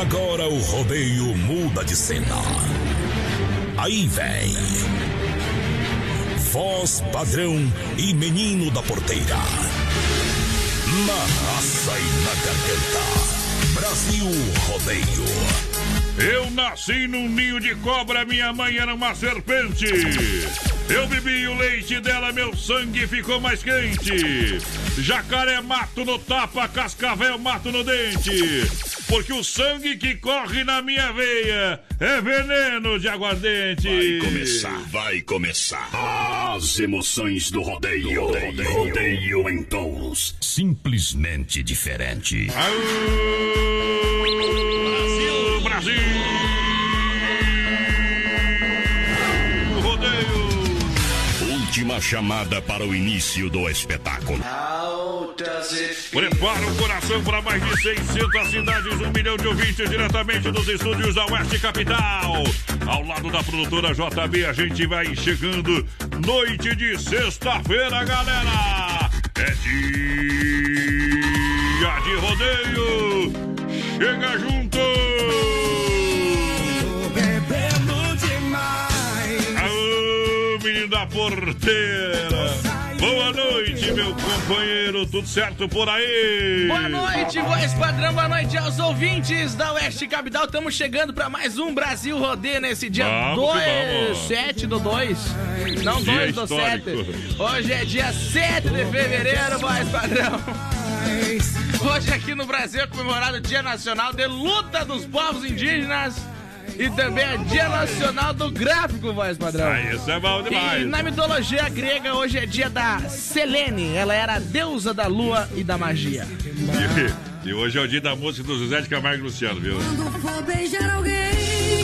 Agora o rodeio muda de cena. Aí vem. Voz padrão e menino da porteira. Na raça e na garganta. Brasil Rodeio. Eu nasci num ninho de cobra, minha mãe era uma serpente. Eu bebi o leite dela, meu sangue ficou mais quente. Jacaré mato no tapa, cascavel mato no dente. Porque o sangue que corre na minha veia é veneno de aguardente. Vai começar, vai começar. As emoções do rodeio. Rodeio, rodeio em touros. Simplesmente diferente. Brasil! Brasil! Chamada para o início do espetáculo. Prepara o coração para mais de 600 cidades, um milhão de ouvintes diretamente dos estúdios da Oeste Capital. Ao lado da produtora JB, a gente vai chegando noite de sexta-feira, galera. É dia de rodeio. Chega junto. Da porteira. Boa noite, meu companheiro. Tudo certo por aí? Boa noite, voz padrão. Boa noite aos ouvintes da Oeste Capital. Estamos chegando para mais um Brasil Rodeio nesse dia Vamos que 2, vamos. 7 do 2. Não, Dia 2 do 7. histórico. Hoje é dia 7 de fevereiro, voz padrão. Hoje aqui no Brasil é comemorado o Dia Nacional de Luta dos Povos Indígenas. E também é Dia Nacional do Gráfico, voz padrão. Ah, isso é bom E demais. na mitologia grega, hoje é dia da Selene. Ela era a deusa da lua e da magia. E, e hoje é o dia da música do José de Camargo e Luciano, viu? Vou beijar alguém.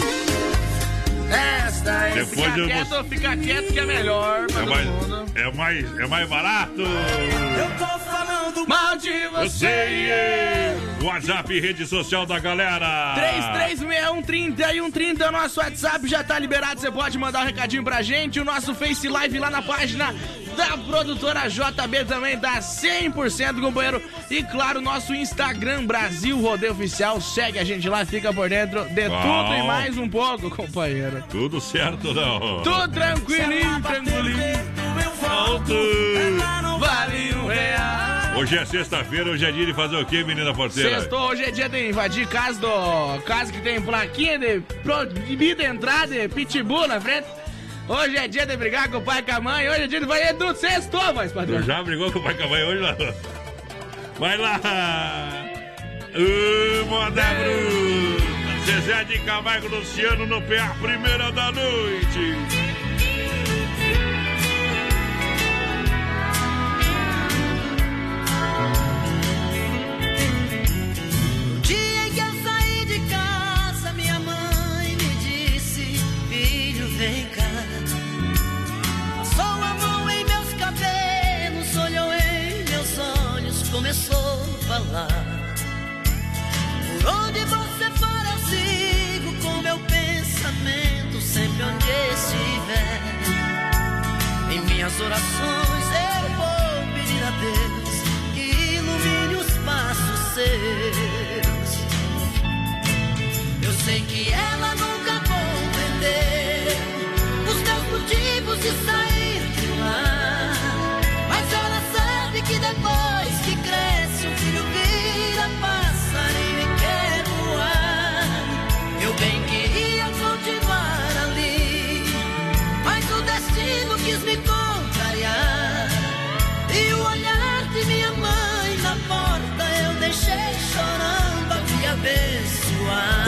Esta aí, Depois fica eu vou- quieto, fica quieto que é melhor pra É mais, mundo. é mais, é mais barato. Mal de Eu você. WhatsApp e rede social da galera. 336130 e 130 é o nosso WhatsApp, já tá liberado, você pode mandar um recadinho pra gente. O nosso Face Live lá na página da produtora JB também dá 100% companheiro. E claro, nosso Instagram Brasil Rodeio Oficial, segue a gente lá, fica por dentro de Bom. tudo e mais um pouco, companheiro. Tudo certo, não? Tudo tranquilinho, tranquilinho. Alto. Vale um real. Hoje é sexta-feira, hoje é dia de fazer o quê, menina porteira? Sextou, hoje é dia de invadir casa do. Casa que tem plaquinha de proibida entrada de pitbull na frente. Hoje é dia de brigar com o pai e com a mãe. Hoje é dia de vai do sextou, voz padrão. Tu já brigou com o pai com a mãe hoje, não? Vai lá! Ô, moda bruta! Zezé de Camargo Luciano no PA, primeira da noite. No dia em que eu saí de casa, minha mãe me disse: Filho, vem cá. Passou a mão em meus cabelos, olhou em meus olhos, começou a falar. Por onde você orações eu vou pedir a Deus que ilumine os passos seus. Eu sei que ela nunca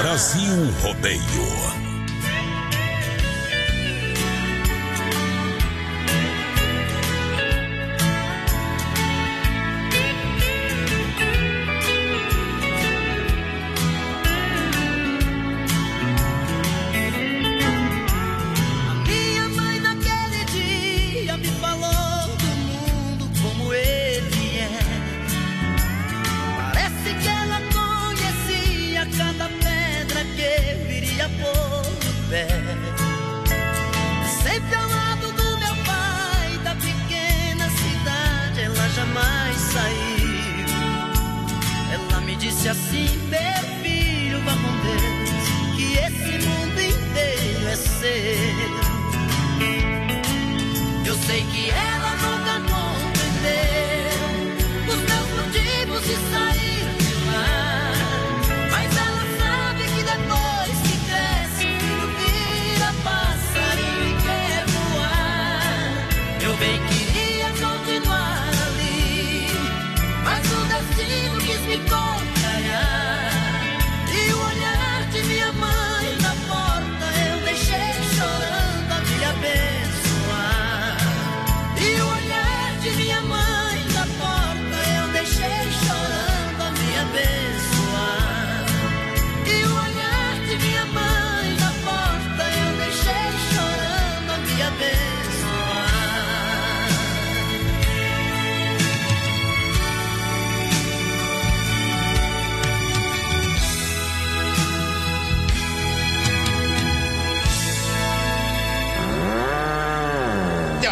Brasil Rodeio. Assim, meu filho, vá com Deus, que esse mundo inteiro é seu.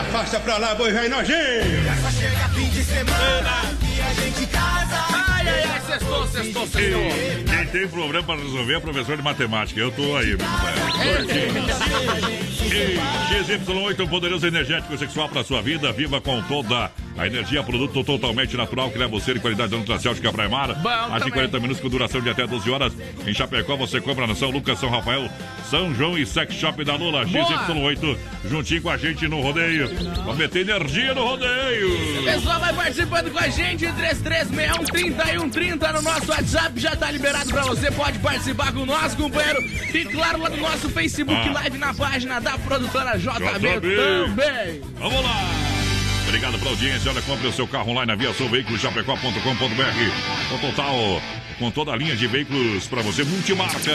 Afasta pra lá, boi velho nojinho. Só chega fim de semana que a gente casa. Ai, ai, ai, sextou, sextou, sextou. Quem tem problema para resolver é professor de matemática. Eu tô aí, meu XY8, um poderoso energético sexual para sua vida. Viva com toda a energia, produto totalmente natural que leva você de qualidade da Nutracêutica Praimar. Bom Age também. 40 minutos com duração de até 12 horas. Em Chapecó você compra na São Lucas, São Rafael, São João e Sex Shop da Lula. XY8, juntinho com a gente no rodeio. Vamos meter energia no rodeio. Pessoal, vai participando com a gente, 3361-3130 no nosso WhatsApp, já tá liberado pra você, pode participar com nós, companheiro. E claro, lá no nosso Facebook Ah. Live, na página da produtora JB, JB. também. Vamos lá! Obrigado pela audiência. Olha, compre o seu carro online na Via Sul Veículos Chapecó.com.br. Com total, com toda a linha de veículos para você, multimarcas.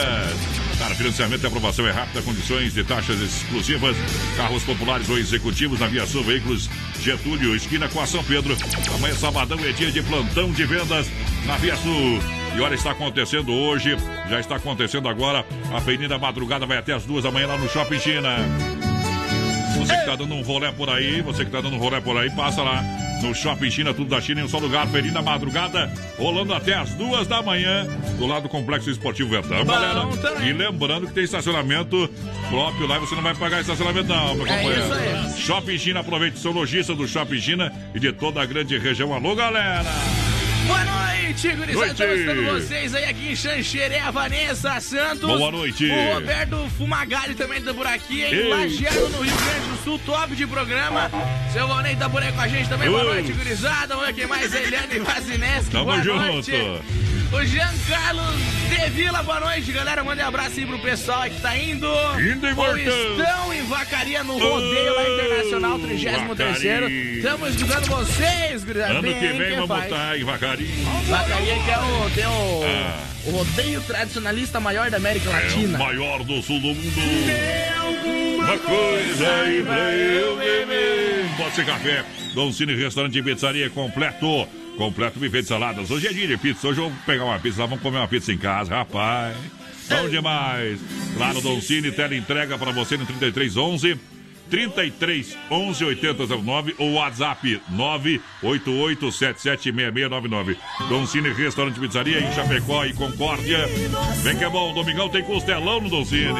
Cara, financiamento e aprovação é rápida, condições de taxas exclusivas. Carros populares ou executivos na Via Sul Veículos Getúlio, esquina com a São Pedro. Amanhã, sabadão, é dia de plantão de vendas na Via Sul. E olha, está acontecendo hoje, já está acontecendo agora. A Avenida Madrugada vai até as duas da manhã lá no Shopping China. Você que tá dando um rolé por aí, você que tá dando um rolé por aí, passa lá no Shopping China, tudo da China em um só lugar, Avenida Madrugada, rolando até as duas da manhã, do lado do Complexo Esportivo Verdão, galera. E lembrando que tem estacionamento próprio lá, e você não vai pagar estacionamento não, meu É companheiro. isso aí. Shopping China, aproveite seu lojista do Shopping China e de toda a grande região. Alô, galera! Boa noite, gurizada. Estamos vocês aí aqui em Xanxerê, a Vanessa Santos. Boa noite. O Roberto Fumagalli também tá por aqui, em. Lajeado, no Rio Grande do Sul. Top de programa. Seu Valnei tá por aí com a gente também. Boa Oi. noite, gurizada. Vamos ver quem mais. Eliane Vazineski. Tamo Boa junto. noite. O Jean Carlos De Vila, boa noite, galera. Manda um abraço aí pro pessoal que tá indo. Indo e voltando. estão em Vacaria no rodeio lá Internacional 33 Vacaria. Estamos escutando vocês, gurizada. Ano que vem vamos faz. estar em Vacaria. Vacaria que é o, tem o, Ah. o rodeio tradicionalista maior da América É o Latina. maior do sul do mundo. Uma coisa aí pra eu beber. Pode ser café. Dom Cine Restaurante e Pizzaria completo. Completo buffet de saladas. Hoje é dia de pizza. Hoje eu vou pegar uma pizza lá, vamos comer uma pizza em casa, rapaz. Bom demais. Dom Cine, tela entrega pra você no 3311 33 11 8009 ou WhatsApp 988776699. Don Cine Restaurante e Pizzaria em Chapecó e Concórdia. Vem que é bom, domingão tem costelão no Don Cine.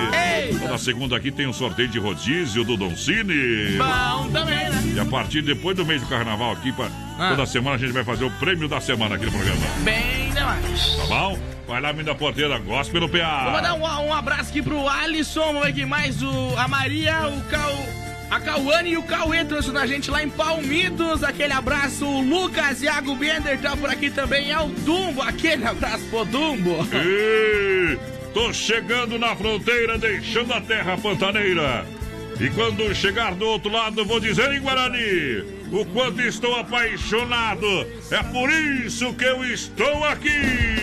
Toda segunda aqui tem um sorteio de rodízio do Don Cine. Bom também, né? E a partir depois do mês do carnaval aqui, pra, Ah. toda semana a gente vai fazer o prêmio da semana aqui no programa. Bem demais. Tá bom? Vai lá, menina porteira, gospel no PA. Vou mandar um, um abraço aqui pro Alisson, vamos ver mais o, a Maria, o Cal, a Cauane e o Cauê trouxe a gente lá em Palmitos. Aquele abraço. O Lucas Iago Bender tá por aqui também. É o Dumbo. Aquele abraço pro Dumbo. E tô chegando na fronteira, deixando a terra pantaneira. E quando chegar do outro lado, vou dizer em Guarani o quanto estou apaixonado. É por isso que eu estou aqui.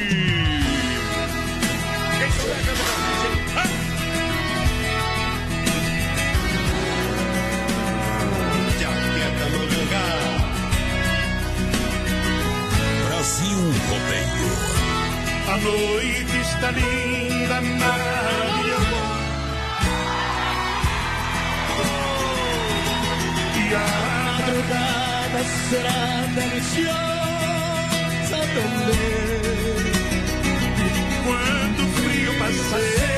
Noite está linda, maravilhosa. E a madrugada será deliciosa também. Quando o frio passei,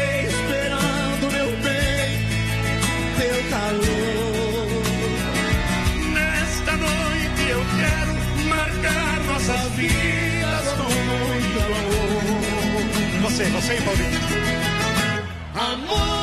Você, você, Paulinho. Amor,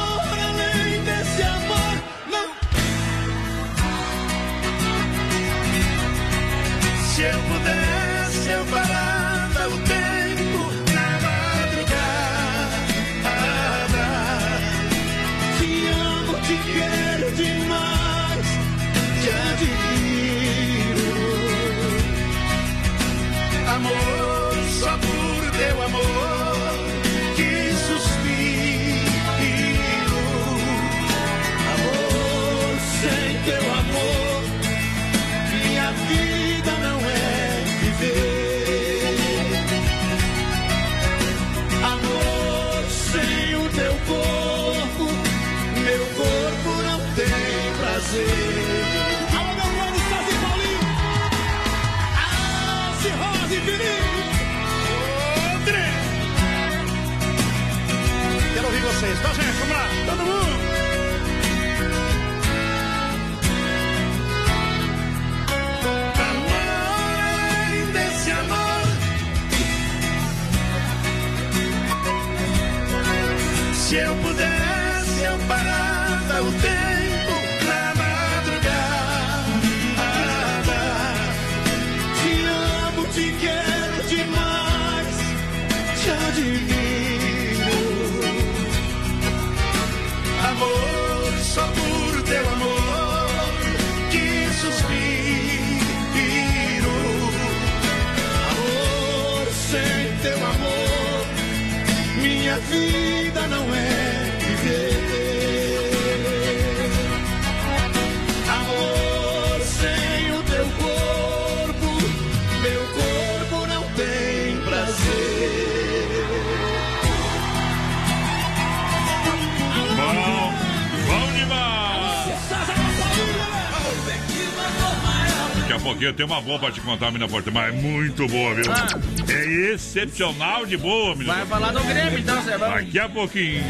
a pouquinho eu tenho uma boa pra te contar, menina Porta, mas é muito boa, viu? Ah. É excepcional de boa, menina. Vai falar do Grêmio então. Vamos. Daqui a pouquinho.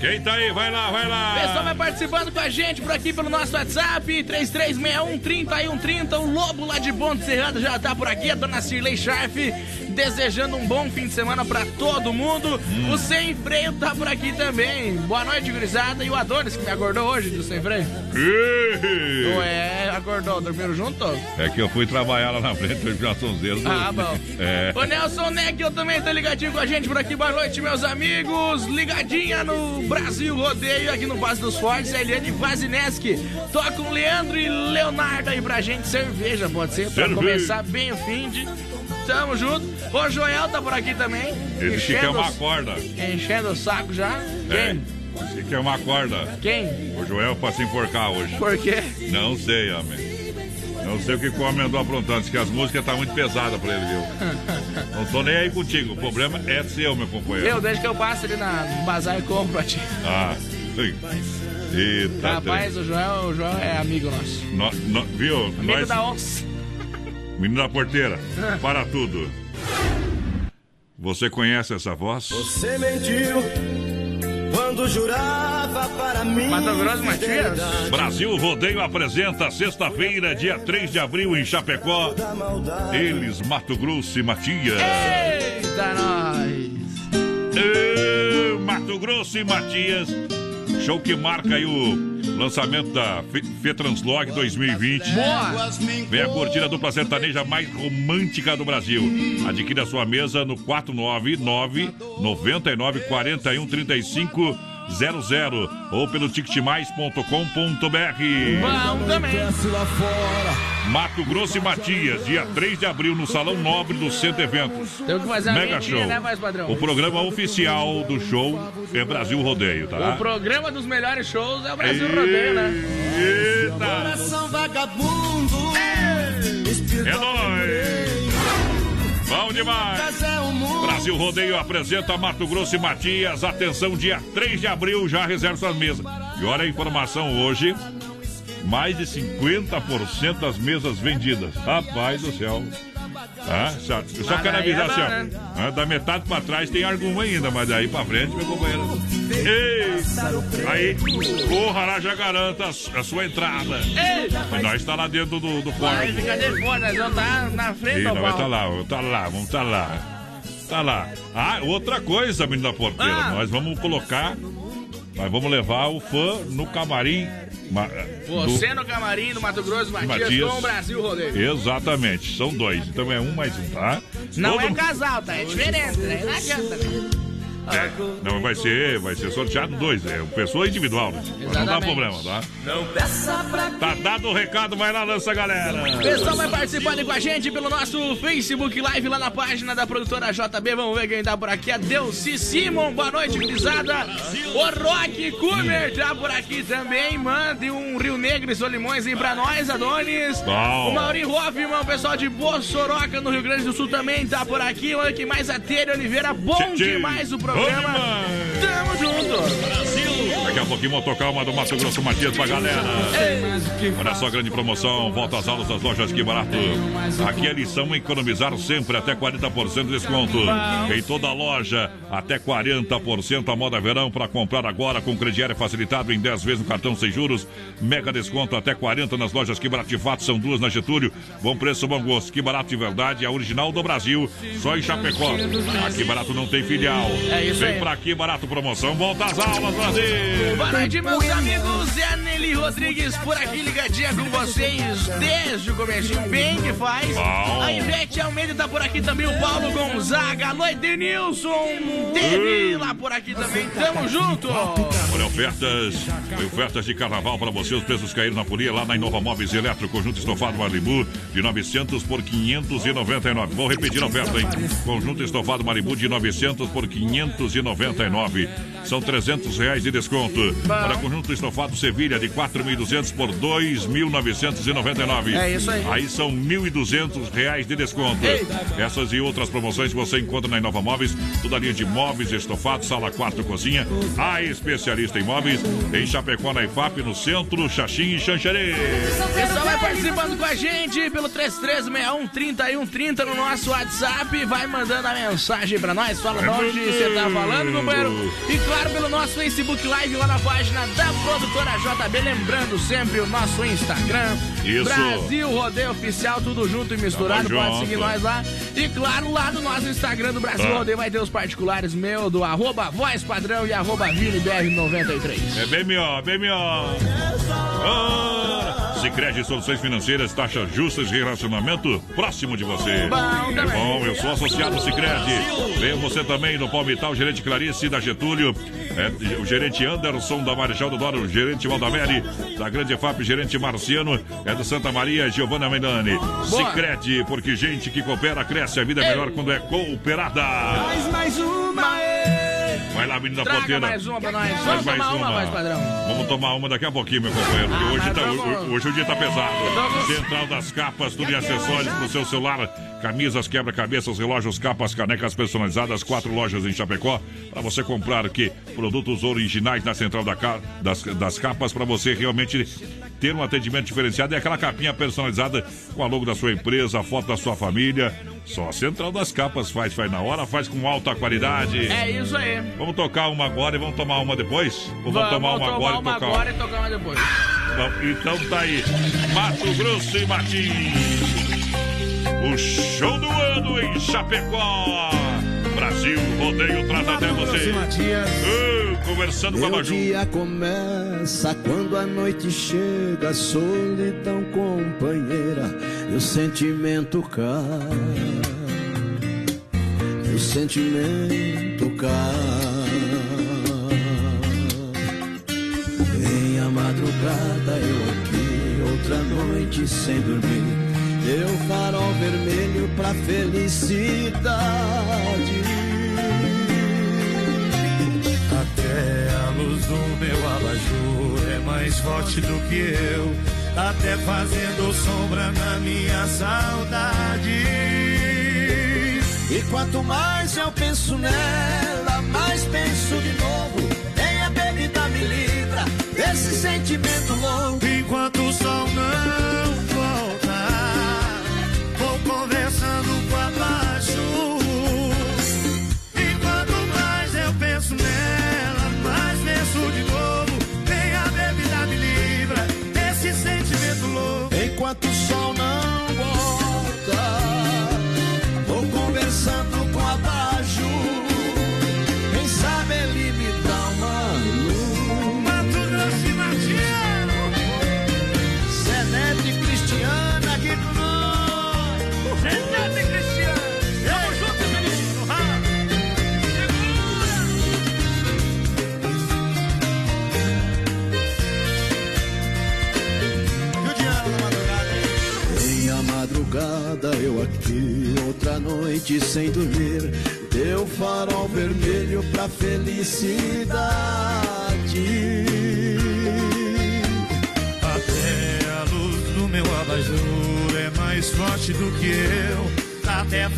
Quem tá aí? Vai lá, vai lá. O pessoal vai participando com a gente por aqui pelo nosso WhatsApp, 3361-3130. O Lobo lá de Ponte Serrada já tá por aqui. A dona Cirlei Scharf desejando um bom fim de semana pra todo mundo. O Sem Freio tá por aqui também. Boa noite, gurizada. E o Adonis, que me acordou hoje do Sem Freio. Ué, acordou, dormiram junto? É que eu fui trabalhar lá na frente do Jaçonzeiro. Ah, bom. É. O Nelson Neck, eu também tô ligadinho com a gente por aqui. Boa noite, meus amigos. Ligadinha no Brasil Rodeio, aqui no Passo dos Fortes. A Eliane Vazineski. Toca um Leandro e Leonardo aí pra gente. Cerveja, pode ser? Pra Cerveja. começar bem o fim de. Tamo junto. O Joel tá por aqui também. Esse que quer uma corda. enchendo o saco já. É. Quem? Esse quer uma corda. Quem? O Joel pra se enforcar hoje. Por quê? Não sei, homem. Não sei o que o homem andou aprontando. Diz que as músicas tá muito pesadas pra ele, viu? Não tô nem aí contigo. O problema é seu, meu companheiro. Eu, desde que eu passo ali na, no bazar e compro pra ti. Ah. ui. Eita, Rapaz, o Joel, o Joel é amigo nosso. No- no- viu? Amigo Nós, da onça. Menino da porteira, para tudo. Você conhece essa voz? Você mentiu quando jurava para mim. Mato Grosso, Matias? Brasil Rodeio apresenta sexta-feira, dia 3 de abril, em Chapecó. Eles, Mato Grosso e Matias. Eita, nós! Ê, Mato Grosso e Matias Show que marca aí o lançamento da Fe- Fetranslog 2020. Boa! Vem a curtida dupla sertaneja mais romântica do Brasil. Adquira sua mesa no 499 99 41 35 00 ou pelo ticketmais.com.br. Bom também. Mato Grosso e Matias, dia 3 de abril, no Salão Nobre do Centro Eventos. Temos que fazer uma Mega show. né, voz padrão? O programa oficial do show é Brasil Rodeio, tá? O programa dos melhores shows é o Brasil Rodeio, né? Eita! Coração vagabundo. É nóis! Bom demais! Brasil Rodeio apresenta Mato Grosso e Matias. Atenção, dia 3 de abril, já reserva suas mesas. E olha a informação hoje: mais de 50% das mesas vendidas. Rapaz do céu. Ah, só, eu só quero é avisar bom, assim, né? ó, ah, da metade pra trás tem alguma ainda, mas daí pra frente, meu companheiro. Ei! Aí, corra lá, já garanta a su- a sua entrada. Ei! Nós está lá dentro do, do quarto. ficar de fora, nós vamos estar na frente não, vai palco. tá lá, tá lá, vamos tá lá. Tá lá. Ah, outra coisa, menino da porteira. Ah. Nós vamos colocar. Nós vamos levar o fã no camarim. ma- Você do- no camarim do Mato Grosso, Matias, Matias. com o Brasil Rodeio. Exatamente, são dois. Então é um mais um, tá? Não Todo é casal, tá? É diferente, né? Não adianta, né? É, não vai ser, vai ser sorteado dois. É pessoa individual, né? Não dá problema, tá? Não peça pra Tá dado o recado, vai lá, lança, galera. O pessoal vai participando com a gente pelo nosso Facebook Live lá na página da produtora JB. Vamos ver quem tá por aqui. Adelci Simon, boa noite, gurizada. O Rock Kumer tá por aqui também. Mande um Rio Negro e Solimões aí pra nós, Adonis. Bom. O Maurinho Hoffman, o pessoal de Bossoroca, no Rio Grande do Sul também tá por aqui. Olha que mais a Tere Oliveira. Bom Tchê, tchê. demais o programa. Demais. Tamo junto. Daqui a pouquinho vou tocar uma do Mato Grosso Matias pra galera. Olha só a grande promoção, volta às aulas das lojas Que Barato. Aqui é lição economizar sempre até 40% de desconto. Em toda a loja, até 40% a moda verão para comprar agora com crediário facilitado em 10 vezes no cartão sem juros. Mega desconto até 40 nas lojas Que Barato de fato, são duas na Getúlio. Bom preço, bom gosto. Que Barato de verdade, é a original do Brasil, só em Chapecó. Aqui Barato não tem filial. É isso Vem aí. pra aqui Barato promoção, volta às aulas, Brasil. Boa noite, meus amigos. É a Nelly Rodrigues por aqui, ligadinha com vocês desde o começo. Bem que faz. Bom. A Ivete Almeida tá por aqui também. O Paulo Gonzaga. Alô, Edenilson. Teve lá por aqui também. Tamo junto. Olha, ofertas, ofertas de carnaval para você. Os preços caíram na folia lá na Inova Móveis Eletro, conjunto estofado Malibu de 900 por 599. Vou repetir a oferta, hein? Conjunto estofado Malibu de 900 por 599. São 300 reais de desconto. Para conjunto estofado Sevilha de 4.200 por 2.999. É isso aí. Aí são 1.200 reais de desconto. Essas e outras promoções você encontra na Inova Móveis. Toda a linha de móveis, estofados, sala, quarto, cozinha. A especialista em móveis em Chapecó, na IFAP, no centro, Xaxim e Xanxerê. Pessoal vai participando com a gente pelo 3361-3130 no nosso WhatsApp. Vai mandando a mensagem pra nós. Fala de onde você tá falando, companheiro. E claro, pelo nosso Facebook Live lá na página da produtora JB. Lembrando sempre o nosso Instagram. Isso. Brasil Rodeio Oficial, tudo junto e misturado. Tamo Pode junto. seguir nós lá. E claro, lá no nosso Instagram do Brasil Tá. Rodeio vai ter os particulares meu, do arroba voz padrão e arroba ViniBR93. É bem melhor. Ah, Sicredi Soluções Financeiras, taxas justas e relacionamento próximo de você. Bom É bom, eu sou associado Sicredi. Venha você também no Palmital, gerente Clarice da Getúlio, é, o gerente Anderson da Marechal do Doro, o gerente Valdamere da Grande FAP, gerente Marciano é do Santa Maria, Giovanna Melani. Sicredi, porque gente que coopera cresce, a vida é melhor quando é cooperada. mais, mais uma. Vai lá, menina Traga porteira. mais uma pra nós. Vamos mais tomar uma, uma. voz padrão. Vamos tomar uma daqui a pouquinho, meu companheiro. Porque Ah, hoje, tá, vamos- hoje, o dia tá pesado. Vamos- Central das capas, tudo em acessórios pro seu celular. Camisas, quebra-cabeças, relógios, capas, canecas personalizadas. Quatro lojas em Chapecó. Para você comprar aqui produtos originais na Central da ca- das, das capas. Para você realmente ter um atendimento diferenciado. É aquela capinha personalizada com a logo da sua empresa, a foto da sua família. Só a Central das Capas faz, faz na hora, faz com alta qualidade. É isso aí. Vamos tocar uma agora e vamos tomar uma depois? Ou vamos, tomar uma agora e tocar agora e tocar uma depois. Bom, Então tá aí. Mato Grosso e Martins. O show do ano em Chapecó. Brasil Rodeio traz até você. Uh, conversando com a Meu Baju. dia começa quando a noite chega, solidão companheira, e o sentimento cai. E o sentimento cai. Madrugada eu aqui, outra noite sem dormir. Deu farol vermelho pra felicidade. Até a luz do meu abajur é mais forte do que eu, até fazendo sombra na minha saudade. E quanto mais eu penso nela, mais penso de novo. Nem a bebida me livra desse sentimento louco.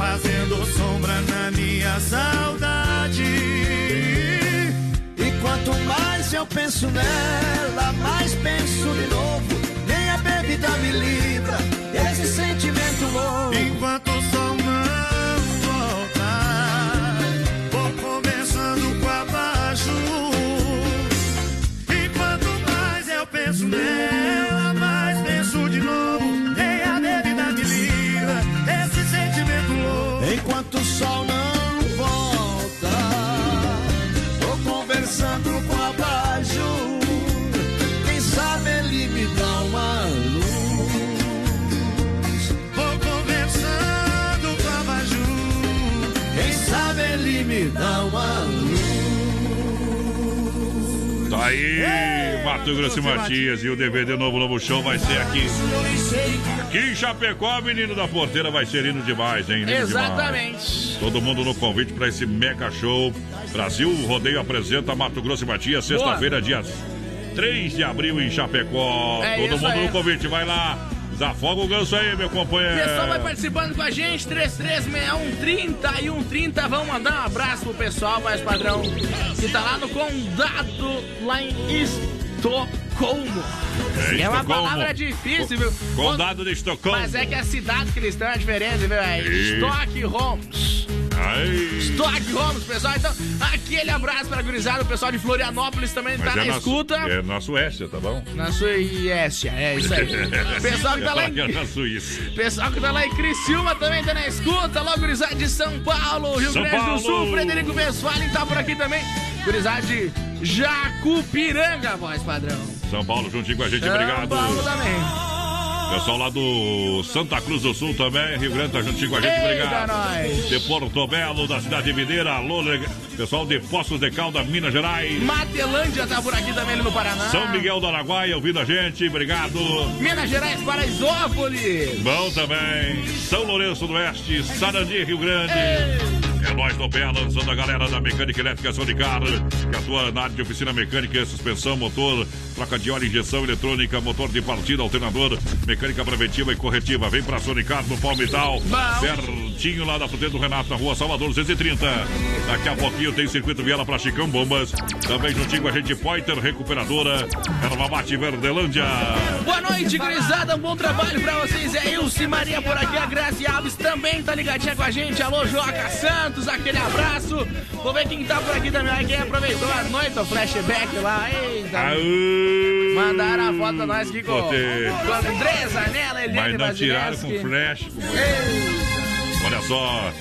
Fazendo sombra na minha saudade. E quanto mais eu penso nela, Mato Grosso e Matias. E o DVD Novo Novo Show vai ser aqui. Aqui em Chapecó, menino da porteira, vai ser lindo demais, hein? Lindo demais. Exatamente. Todo mundo no convite para esse mega show. Brasil Rodeio apresenta Mato Grosso e Matias, sexta-feira, dia 3 de abril em Chapecó. É Todo mundo aí. no convite, vai lá. Desafoga o ganso aí, meu O companheiro. pessoal vai participando com a gente, 336130 e 130. Vamos mandar um abraço pro pessoal, mais padrão, que tá lá no condado, lá em Estocolmo. É, É uma palavra difícil, viu? Condado de Estocolmo. Mas é que a cidade que eles estão é diferente, viu? É E- Stockholms. Aí. Stockholms, pessoal. Então, aquele abraço pra gurizada. O pessoal de Florianópolis também tá Mas na é na- escuta. É na Suécia, tá bom? Na Suécia, é isso aí. Pessoal que tá lá em... é na Suíça. Pessoal que tá lá em Criciúma também tá na escuta. Alô, gurizada de São Paulo, Rio São Grande Paulo. do Sul. Frederico Westphalen tá por aqui também. Gurizada de Jacupiranga, voz padrão. São Paulo juntinho com a gente, São obrigado. Paulo também. Pessoal lá do Santa Cruz do Sul também, Rio Grande tá juntinho com a gente, obrigado. nós. De Porto Belo, da cidade de Videira, alô, pessoal de Poços de Calda, Minas Gerais. Matelândia tá por aqui também ali no Paraná. São Miguel do Araguaia ouvindo a gente, obrigado. Minas Gerais, Paraisópolis. Bom também. São Lourenço do Oeste, Sarandi, Rio Grande. É nós do pé, lançando a galera da Mecânica Elétrica Sonicar, que atua na área de oficina mecânica, suspensão, motor, troca de óleo, injeção eletrônica, motor de partida, alternador, mecânica preventiva e corretiva. Vem pra Sonicar no Palmital, pertinho lá da fruteira do Renato, na rua Salvador 230. Daqui a pouquinho tem circuito Viela pra Chicão Bombas. Também juntinho com a gente, Poiter Recuperadora, Erva Mate Verdelândia. Boa noite, gurizada. Um bom trabalho pra vocês. É Ilse Maria por aqui. A Grazi Alves também tá ligadinha com a gente. Alô, Joca Santos. Aquele abraço. Vou ver quem tá por aqui também. Quem aproveitou a noite, o flashback lá. Eita. Aô! Mandaram a foto nós aqui com, com a Andressa, Nela, Eliane Mas não tiraram com flash. Olha só.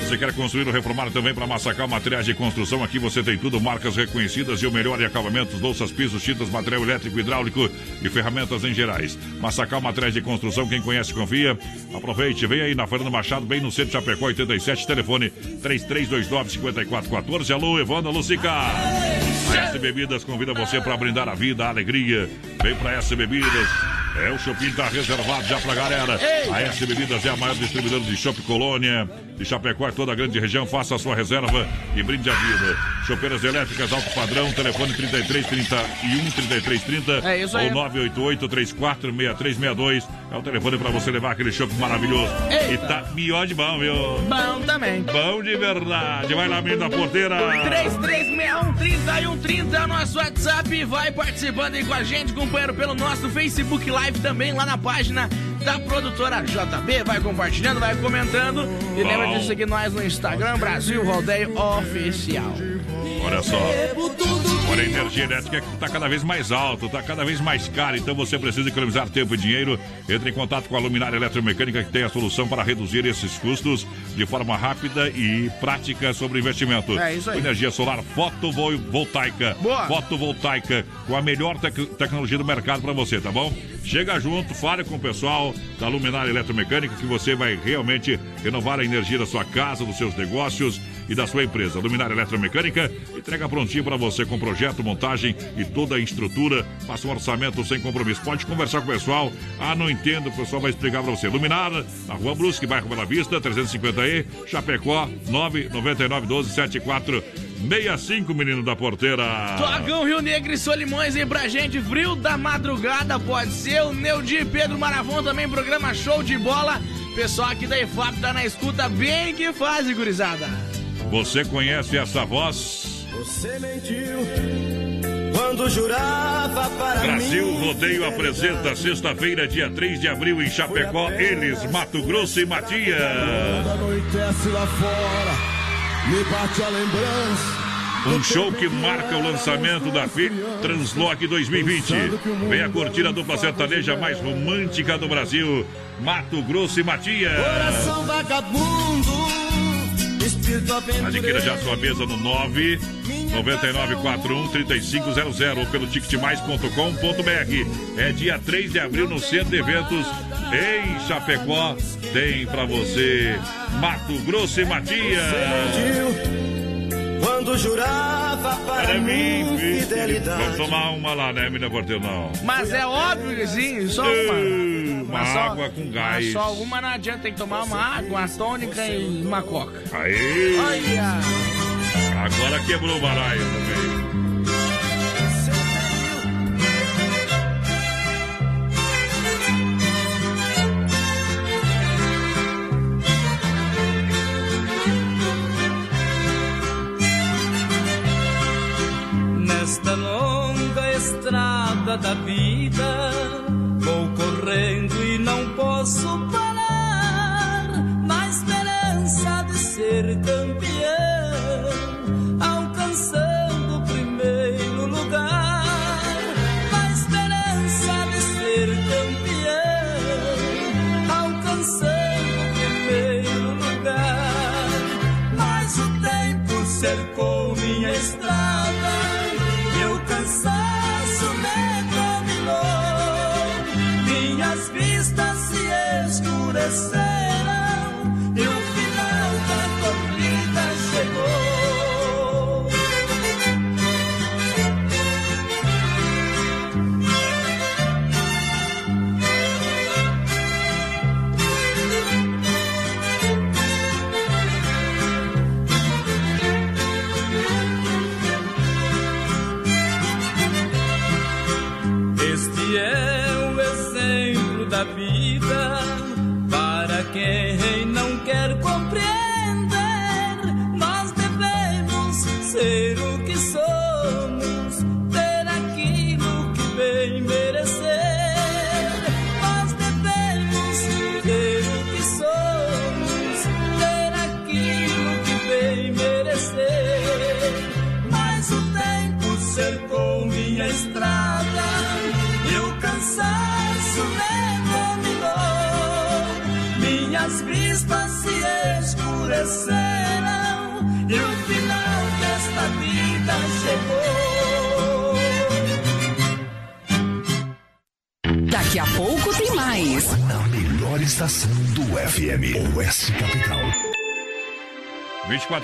Você quer construir ou reformar também para Massacal Materiais de Construção? Aqui você tem tudo, marcas reconhecidas e o melhor em acabamentos, louças, pisos, tintas, material elétrico, hidráulico e ferramentas em gerais. Massacal Materiais de Construção, quem conhece, confia. Aproveite, vem aí na Fernando Machado, bem no centro de Chapecó, 87, telefone 3329-5414. Alô, Evandro Lucica. A S Bebidas convida você para brindar a vida, a alegria. Vem para S Bebidas. É, o shopping tá reservado já pra galera. A S Bebidas é a maior distribuidora de Shopping Colônia, de Chapecó e toda a grande região. Faça a sua reserva e brinde a vida. Chopeiras elétricas alto padrão, telefone 33 31 33 30 É isso aí. ou 988 34 6362. É o telefone pra você levar aquele shopping maravilhoso. Eita. E tá melhor de bom, viu? Bom também. Bom de verdade. Vai lá, menino da porteira. 3361-3130 é o nosso WhatsApp. Vai participando aí com a gente, companheiro, pelo nosso Facebook Live também, lá na página da produtora JB. Vai compartilhando, vai comentando. E lembra de seguir nós no Instagram, Brasil Rodeio Oficial. Olha só. Olha, a energia elétrica está cada vez mais alta, está cada vez mais cara, então você precisa economizar tempo e dinheiro. Entre em contato com a Luminária Eletromecânica que tem a solução para reduzir esses custos de forma rápida e prática sobre investimento. É isso aí. Energia solar fotovoltaica. Boa. Fotovoltaica com a melhor tec- tecnologia do mercado para você, tá bom? Chega junto, fale com o pessoal da Luminária Eletromecânica que você vai realmente renovar a energia da sua casa, dos seus negócios e da sua empresa. Luminária Eletromecânica entrega prontinho para você com projeto, montagem e toda a estrutura. Faça um orçamento sem compromisso. Pode conversar com o pessoal. Ah, não entendo, o pessoal vai explicar para você. Luminária, na Rua Brusque, bairro Bela Vista, 350E, Chapecó, 999 12 74 65, menino da porteira. Togão Rio Negro e Solimões aí pra gente. Frio da madrugada pode ser. O Neudi Pedro Maravon também, programa show de bola. Pessoal aqui da EFAP tá na escuta bem que faz, gurizada. Você conhece essa voz? Você mentiu quando jurava para Brasil mim. Rodeio apresenta sexta-feira, dia 3 de abril, em Chapecó, eles, Mato Grosso e Matias. Anoitece lá fora, me bate a lembrança. Um show que marca o lançamento da FI Translock 2020. Venha curtir a dupla sertaneja mais romântica do Brasil, Mato Grosso e Matias. Coração vagabundo. Adquira já sua mesa no 9 9941 3500 ou pelo ticketmais.com.br. É dia 3 de abril no Centro de Eventos em Chapecó. Tem pra você Mato Grosso e Matias. Quando jurava para mim Vamos fidelidade. tomar uma lá, né, menina porteira? Não. Mas é óbvio sim, só uma. Uma Mas só- água com gás. Só uma não adianta, tem que tomar uma água, uma tônica e uma coca. Aí, Olha! agora quebrou o baralho também.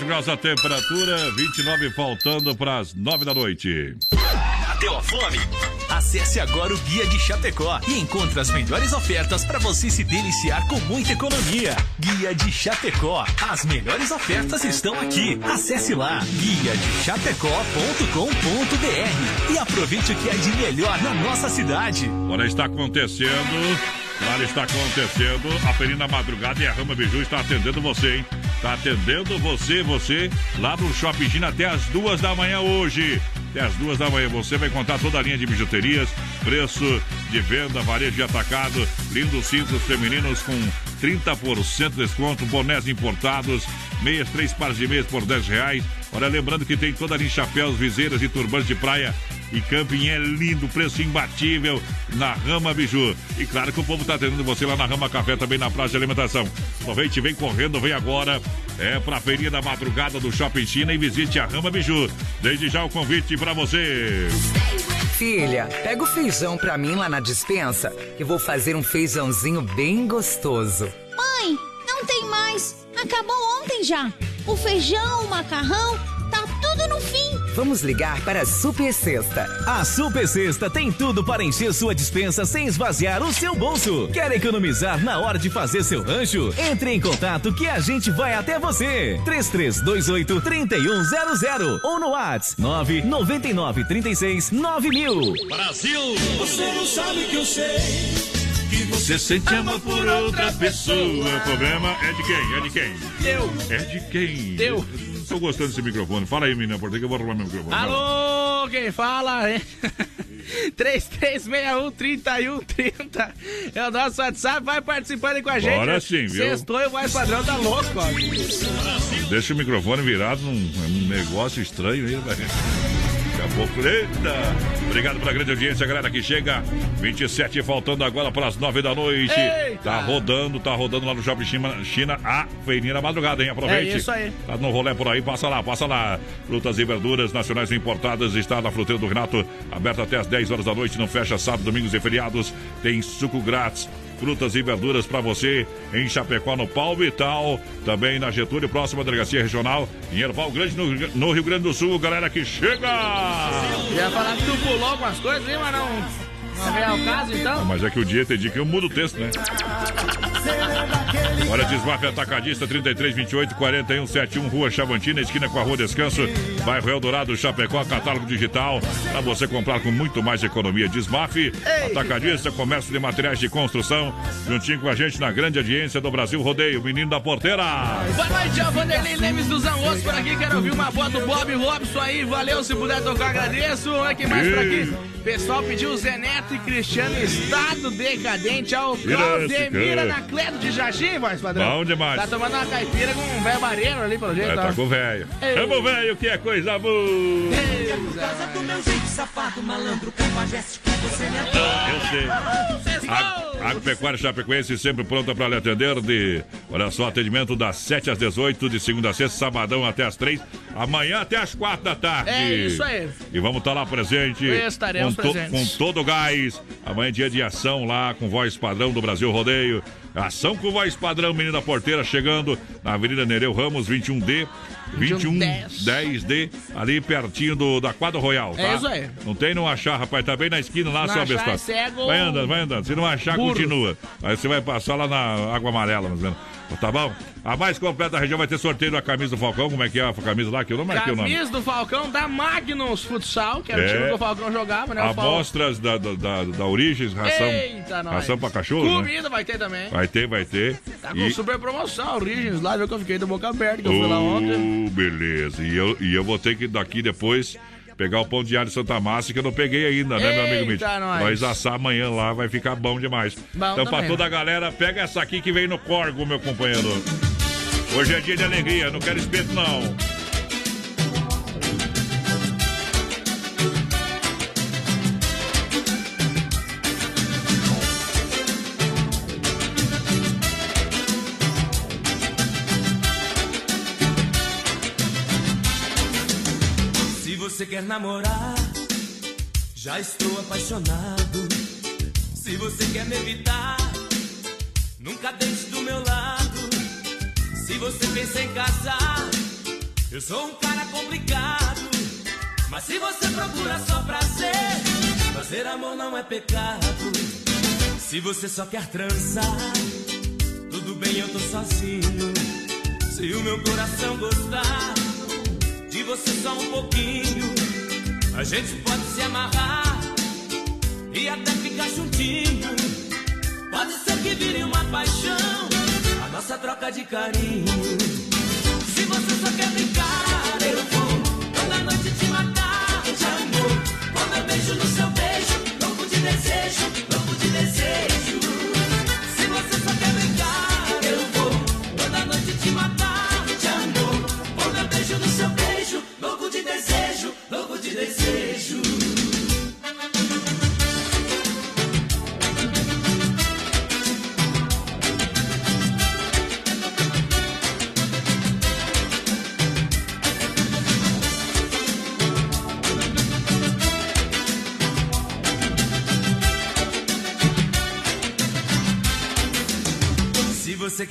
24 graus a temperatura, 29 faltando para as 9 da noite. Bateu a fome? Acesse agora o Guia de Chapecó e encontre as melhores ofertas para você se deliciar com muita economia. Guia de Chapecó. As melhores ofertas estão aqui. Acesse lá guia de chapecó.com.br e aproveite o que é de melhor na nossa cidade. Agora está acontecendo, agora está acontecendo. A Perina Madrugada e a Rama Biju está atendendo você, hein? Está atendendo você, você, lá no Shopping China até as duas da manhã hoje. Até as duas da manhã você vai encontrar toda a linha de bijuterias, preço de venda, varejo de atacado, lindos cintos femininos com 30% de desconto, bonés importados, meias, três pares de meias por 10 reais. Olha, lembrando que tem toda a linha de chapéus, viseiras e turbantes de praia e camping é lindo, preço imbatível na Rama Biju. E claro que o povo está atendendo você lá na Rama Café, também na Praça de Alimentação. Aproveite, vem correndo, vem agora. É pra feirinha da madrugada do Shopping China e visite a Rama Biju. Desde já o convite para você. Filha, pega o feijão pra mim lá na dispensa, que vou fazer um feijãozinho bem gostoso. Mãe, não tem mais. Acabou ontem já. O feijão, o macarrão, tá tudo no fim. Vamos ligar para a Super Sexta. A Super Sexta tem tudo para encher sua dispensa sem esvaziar o seu bolso. Quer economizar na hora de fazer seu rancho? Entre em contato que a gente vai até você. 3328 3100 ou no WhatsApp 999 36 9000. Brasil! Você não sabe que eu sei. Que Você sente amor por outra pessoa. O problema é de quem? É de quem? Eu. É de quem? Eu. Tô gostando desse microfone. Fala aí, menina, por que eu vou arrumar meu microfone? Alô, quem fala, hein? 3361-3130 é o nosso WhatsApp, vai participando aí com a gente. Agora sim, viu? Sextou e o mais padrão tá louco, ó. Deixa o microfone virado num, num negócio estranho aí, velho. Daqui a pouco, eita! Obrigado pela grande audiência, galera que chega. 27 faltando agora para as 9 da noite. Eita! Tá rodando, tá rodando lá no Shopping China, China a feirinha da madrugada, hein? Aproveite. É isso aí. Tá no rolê por aí, passa lá, passa lá. Frutas e verduras nacionais importadas está na Fruteira do Renato, aberta até as 10 horas da noite, não fecha sábado, domingos e feriados. Tem suco grátis frutas e verduras para você em Chapecó, no Palmital, também na Getúlio, próxima delegacia regional, em Erval Grande, no, no Rio Grande do Sul, galera que chega! Já falar que tu pulou algumas coisas, hein, mas não, não vem ao caso, Ah, então? mas é que o dia tem dia que eu mudo o texto, né? Olha, Desmafia Atacadista 3328 4171 Rua Chavantina, esquina com a Rua Descanso, bairro Eldorado, Chapecó, catálogo digital, para você comprar com muito mais economia. Desmaf Atacadista, comércio de materiais de construção, juntinho com a gente na grande audiência do Brasil Rodeio, menino da porteira. Boa noite, é o Vanderlei Lemes dos Anjos por aqui. Quero ouvir uma boa do Bob Robson aí. Valeu, se puder tocar, agradeço. Olha quem mais por aqui. Pessoal pediu Zé Neto e Cristiano Estado Decadente ao Claudemir Anacleto de Jaxim, voz padrão. Bom demais. Tá tomando uma caipira com um velho bareiro ali, pelo jeito. É, tá com o velho. Vamos, velho, que é coisa boa. Eu sei. A- Agropecuária Chapecoense sempre pronta para lhe atender de, olha só, atendimento das 7 às 18, de segunda a sexta, sabadão até às 3, amanhã até às 4 da tarde. É isso aí. E vamos estar lá presente. Estaremos com, to- presentes. com todo o gás. Amanhã é dia de ação lá com voz padrão do Brasil Rodeio. Ação com voz padrão, menina porteira, chegando na Avenida Nereu Ramos, 21D. 21 10D, ali pertinho do, da quadra Royal, tá? É isso aí. Não tem não achar, rapaz, tá bem na esquina lá, Não seu achar, abestado. é cego Vai andando, vai andando. Se não achar, Burro. continua. Aí você vai passar lá na Água Amarela, ou menos. Tá bom? A mais completa da região vai ter sorteio da camisa do Falcão. Como é que é a camisa lá? Que eu não marquei o nome. Camisa do Falcão da Magnus Futsal, que era É. o time que o Falcão jogava, né? Amostras da, da, da, da Origens, ração. Eita, nós. ração pra cachorro, né? Comida vai ter também. Vai ter, vai ter. Tá com E- super promoção, Origens lá, viu que eu fiquei da boca aberta, que eu fui lá ontem. Beleza. E eu, e eu vou ter que daqui depois pegar o pão de alho Santa Massa que eu não peguei ainda, né, meu amigo Mitch? Nós. Nós assar amanhã lá, vai ficar bom demais. Bom então, pra também. toda a galera, pega essa aqui que vem no corgo, meu companheiro. Hoje é dia de alegria, não quero espeto, não. Quer namorar, já estou apaixonado. Se você quer me evitar, nunca deixe do meu lado. Se você pensa em casar, eu sou um cara complicado. Mas se você procura só prazer, fazer amor não é pecado. Se você só quer transar, tudo bem, eu tô sozinho. Se o meu coração gostar de você só um pouquinho, a gente pode se amarrar e até ficar juntinho. Pode ser que vire uma paixão, a nossa troca de carinho. Se você só quer brincar, eu vou toda noite te matar de amor. Com meu beijo no seu beijo, louco de desejo, louco de desejo.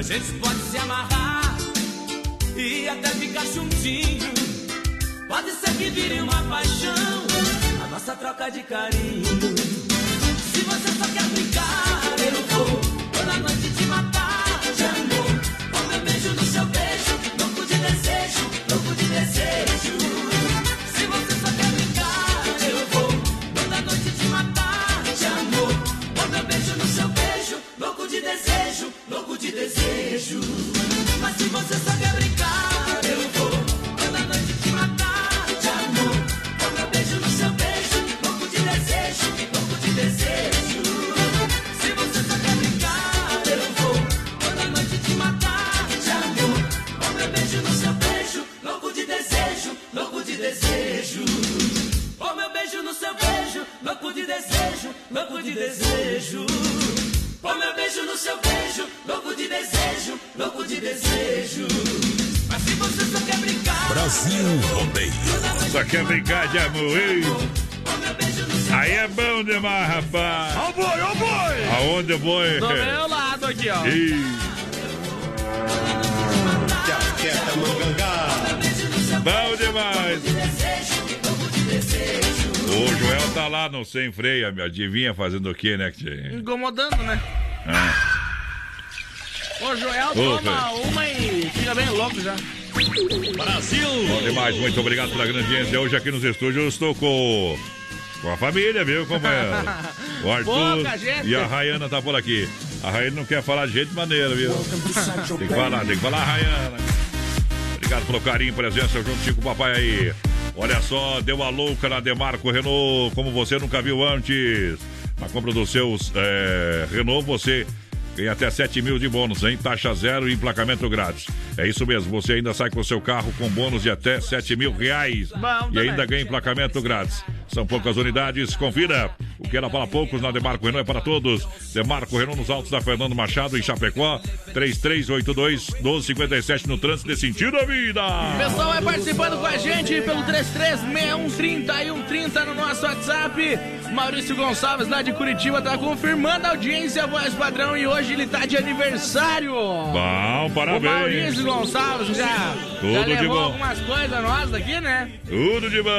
a gente pode se amarrar e até ficar juntinho. Pode ser que vire uma paixão, a nossa troca de carinho. Se você só quer brincar, eu vou toda noite te matar de amor. Com meu beijo no seu beijo, louco de desejo, louco de desejo. Boi? Do meu lado aqui, ó. Mangangá. bom demais. O Joel tá lá no sem freio, me adivinha fazendo o quê, né? que- Incomodando, né? Ah. O Joel toma uma e fica bem louco já. Brasil! Bom demais, muito obrigado pela grande audiência. Hoje aqui nos estúdios estou com, a família, viu, companheiro? O Arthur Pouca gente. e a Rayana tá por aqui. A Rayana não quer falar de jeito maneiro, viu? Tem que falar, tem que falar, Rayana. Obrigado pelo carinho, presença juntinho com o papai aí. Olha só, deu a louca na Demarco Renault, como você nunca viu antes. Na compra dos seus é, Renault, você ganha até 7 mil de bônus, hein? Taxa zero e emplacamento grátis. É isso mesmo, você ainda sai com o seu carro com bônus de até 7 mil reais. Bom e ainda ganha emplacamento grátis. São poucas unidades, confira. O que era para poucos na Demarco Renault é para todos. Demarco Renault nos altos da Fernando Machado, em Chapecó. 3382-1257 no trânsito de sentido à vida. O pessoal vai participando com a gente pelo 336130 e 130 no nosso WhatsApp. Maurício Gonçalves, lá de Curitiba, tá confirmando a audiência voz padrão e hoje ele tá de aniversário. Bom, O parabéns. Maurício Gonçalves já, Tudo já de levou bom. algumas coisas nossas daqui, né? Tudo de bom.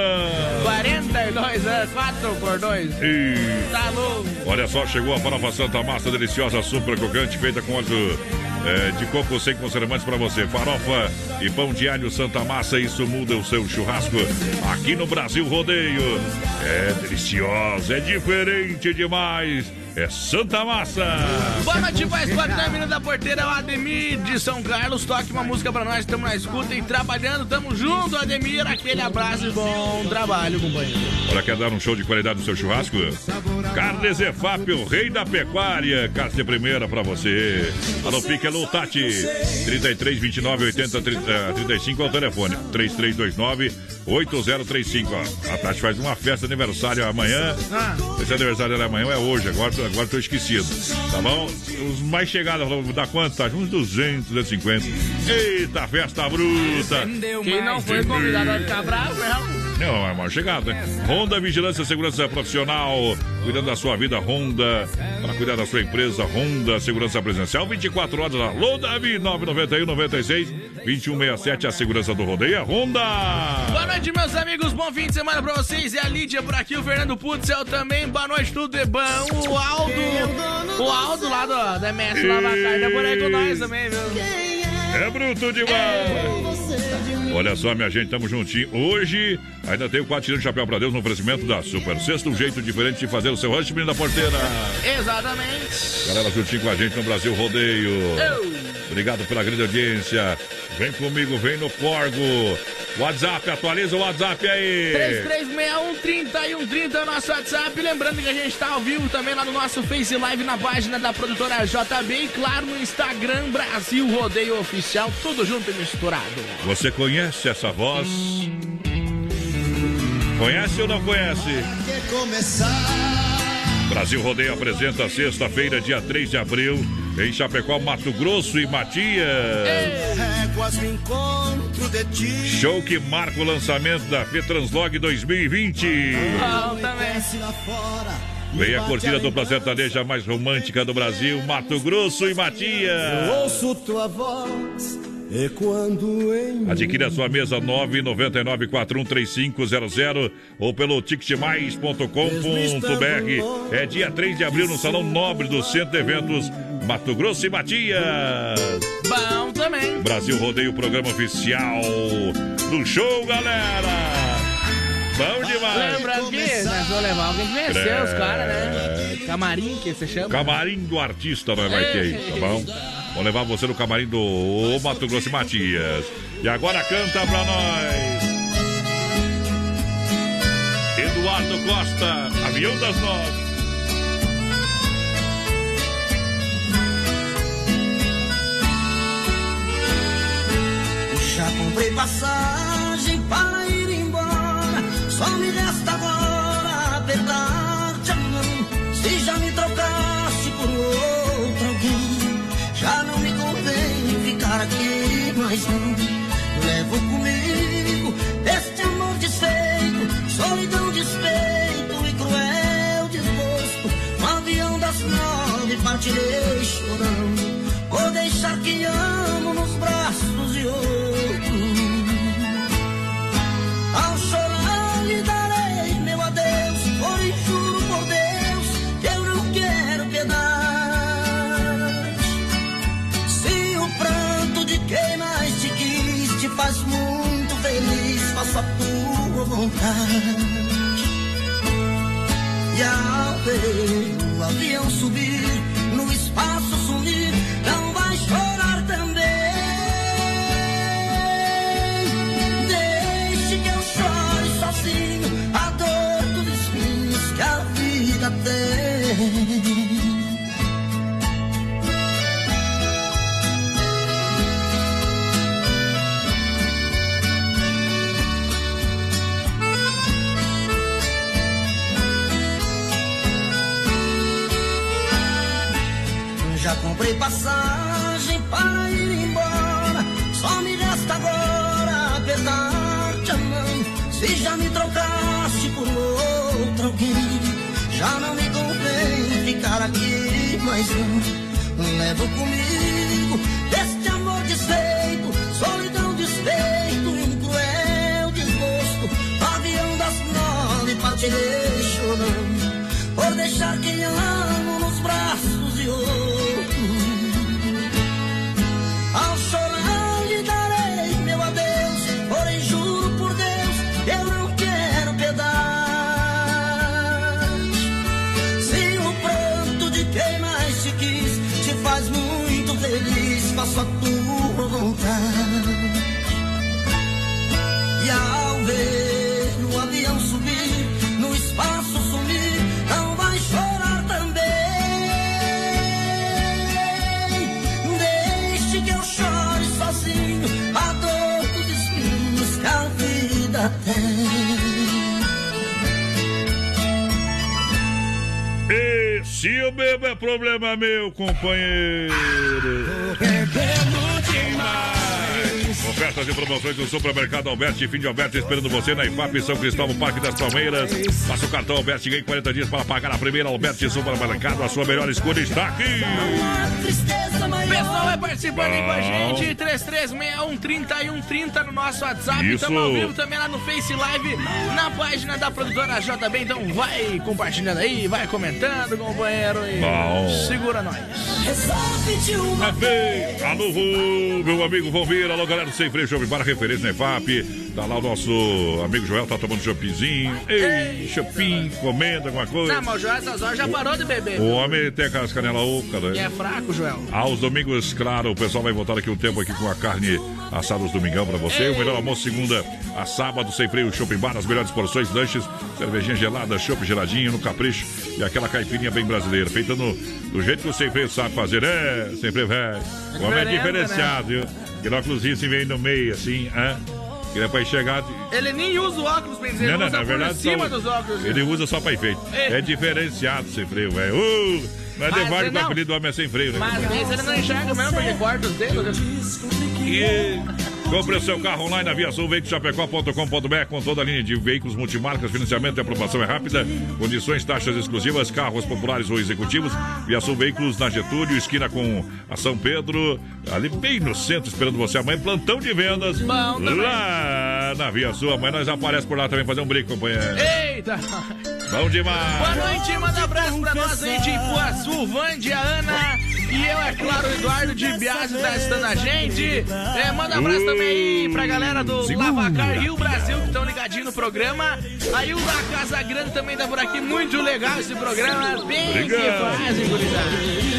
42 anos, 4 por 2. E... Tá. Olha só, chegou a farofa Santa Massa deliciosa, super crocante, feita com óleo é, de coco sem conservantes para você. Farofa e pão de alho Santa Massa, isso muda o seu churrasco. Aqui no Brasil Rodeio. É deliciosa, é diferente demais. É Santa Massa. Boa noite, faz parte da menina da porteira, o Ademir de São Carlos. Toque uma música pra nós, estamos na escuta e trabalhando, tamo junto, Ademir. Aquele abraço e bom trabalho, companheiro. Para quer dar um show de qualidade no seu churrasco? Carnes EFAP, o rei da pecuária. Carne primeira pra você. Alô, Pique, alô, Tati. 33 29 80 30, 35 é o telefone. 3329 8035. Ó. A Tati faz uma festa de aniversário amanhã. Ah. Esse aniversário dela amanhã é hoje, agora, agora tô esquecido. Tá bom? Os mais chegados dá quanto, Tati? Uns 200, 250. Eita, festa bruta! Quem não foi convidado vai ficar bravo, né? Não, é mal chegada. Honda Vigilância e Segurança Profissional. Cuidando da sua vida, Honda. Para cuidar da sua empresa, Honda Segurança Presencial. 24 horas. Alô, Davi, 991 96 2167. A segurança do rodeio é Honda. Boa noite, meus amigos. Bom fim de semana pra vocês. E a Lídia por aqui, o Fernando Putzel também. Boa noite, tudo é bom. O Aldo, o Aldo lá do, da MS Lavacarda por aí com nós também, viu? É bruto demais. Olha só, minha gente, tamo juntinho. Hoje ainda tem o quatro de chapéu pra Deus no oferecimento da Super Sexta, um jeito diferente de fazer o seu rancho, menino da porteira. Exatamente. Galera juntinho com a gente no Brasil Rodeio. Obrigado pela grande audiência. Vem comigo, vem no Corgo. WhatsApp, atualiza o WhatsApp aí. 3361-3130 é nosso WhatsApp. Lembrando que a gente tá ao vivo também lá no nosso Face Live na página da produtora JB e claro no Instagram Brasil Rodeio Oficial, tudo junto e misturado. Você conhece essa voz? Conhece ou não conhece? Brasil Rodeio apresenta sexta-feira, dia 3 de abril, em Chapecó, Mato Grosso e Matias. Show que marca o lançamento da Fetranslog 2020. Bom também. lá fora. Vem a curtida dupla sertaneja mais romântica do Brasil, Mato Grosso e Matias. Ouço tua voz Adquira sua mesa 999413500 ou pelo ticketmais.com.br. É dia 3 de abril no Salão Nobre do Centro de Eventos Mato Grosso e Matias. Bom também. Brasil Rodeio, programa oficial do show, galera. Bom demais. Lembrando que nós vamos levar alguém que venceu os caras, né? Camarim, que você chama? Camarim do artista nós vai ter aí, tá bom? Vou levar você no camarim do Mato Grosso e Matias. E agora canta pra nós. Eduardo Costa, avião das nove. Já comprei passagem para ir embora. Só me resta agora apertar-te a mão. Se já me trocasse por outro aqui mais não. Levo comigo este amor desfeito, solidão, despeito e cruel desgosto. No avião das nove partirei chorando. Vou deixar quem amo nos braços de outro. Vontade. E ao ver o avião subir, comprei passagem para ir embora. Só me resta agora apertar-te a mão. Se já me trocasse por outro alguém, já não me convém ficar aqui mais não. Levo comigo se eu bebo é problema meu, companheiro. Ofertas e promoções do Supermercado Alberti, fim de Alberti, esperando você na IFAP São Cristóvão, Parque das Palmeiras. Faça o cartão Alberti, ganhe 40 dias para pagar a primeira Alberti Supermercado. A sua melhor escolha está aqui. Pessoal vai participando aí com a gente, 3361-3130 no nosso WhatsApp. Isso. Estamos ao vivo também lá no Face Live, na página da produtora JB. Então vai compartilhando aí, vai comentando, companheiro. E Bom. segura nós. Tá bem. Alô, vô, meu amigo Valmir, alô, galera do Sem Freio Shopping Bar, referência na EFAP. Tá lá o nosso amigo Joel, tá tomando choppzinho. Ei, chopinho, comendo alguma coisa. Não, mas o Joel essas horas já parou de beber. O homem tem aquelas canelas ocas, E né? é fraco, Joel. Aos domingos, claro, o pessoal vai voltar aqui um tempo aqui com a carne assada aos domingão pra você. O melhor almoço segunda a sábado, sem freio, shopping bar, as melhores porções, lanches, cervejinha gelada, chopp geladinho, no capricho e aquela caipirinha bem brasileira, feita no, do jeito que o sem freio sabe fazer. É, sem freio, velho. O homem é diferente, diferenciado, viu? Aquele óculosinho assim vem no meio, assim, hã? Que é pra enxergar. Ele nem usa o óculos, dizer, Não, ele não, usa na verdade, cima só- dos óculos. ele usa só pra efeito. É. É diferenciado sem freio, velho. Uh, é de Mas vários ele do não. apelido do homem é sem freio, né? Mas ele não enxerga mesmo, porque corta os dedos. E compre o seu carro online na viaçãoveiculoschapecó.com.br com toda a linha de veículos multimarcas, financiamento e aprovação é rápida, condições, taxas exclusivas, carros populares ou executivos. Viação Veículos na Getúlio, esquina com a São Pedro, ali bem no centro, esperando você amanhã, plantão de vendas. Bom lá na Via Sul, amanhã nós aparece por lá também fazer um brinco, companheiro. Eita! Bom demais. Boa noite, manda abraço pra nós aí de Ipuaçu, Vande, a Ana e eu, é claro, o Eduardo de Biase tá assistindo a gente. É, manda abraço também aí pra galera do. Lavacar Rio Brasil que estão ligadinho no programa. Aí o da Casa Grande também tá por aqui, muito legal esse programa, bem que Obrigado. fazem, gurizada.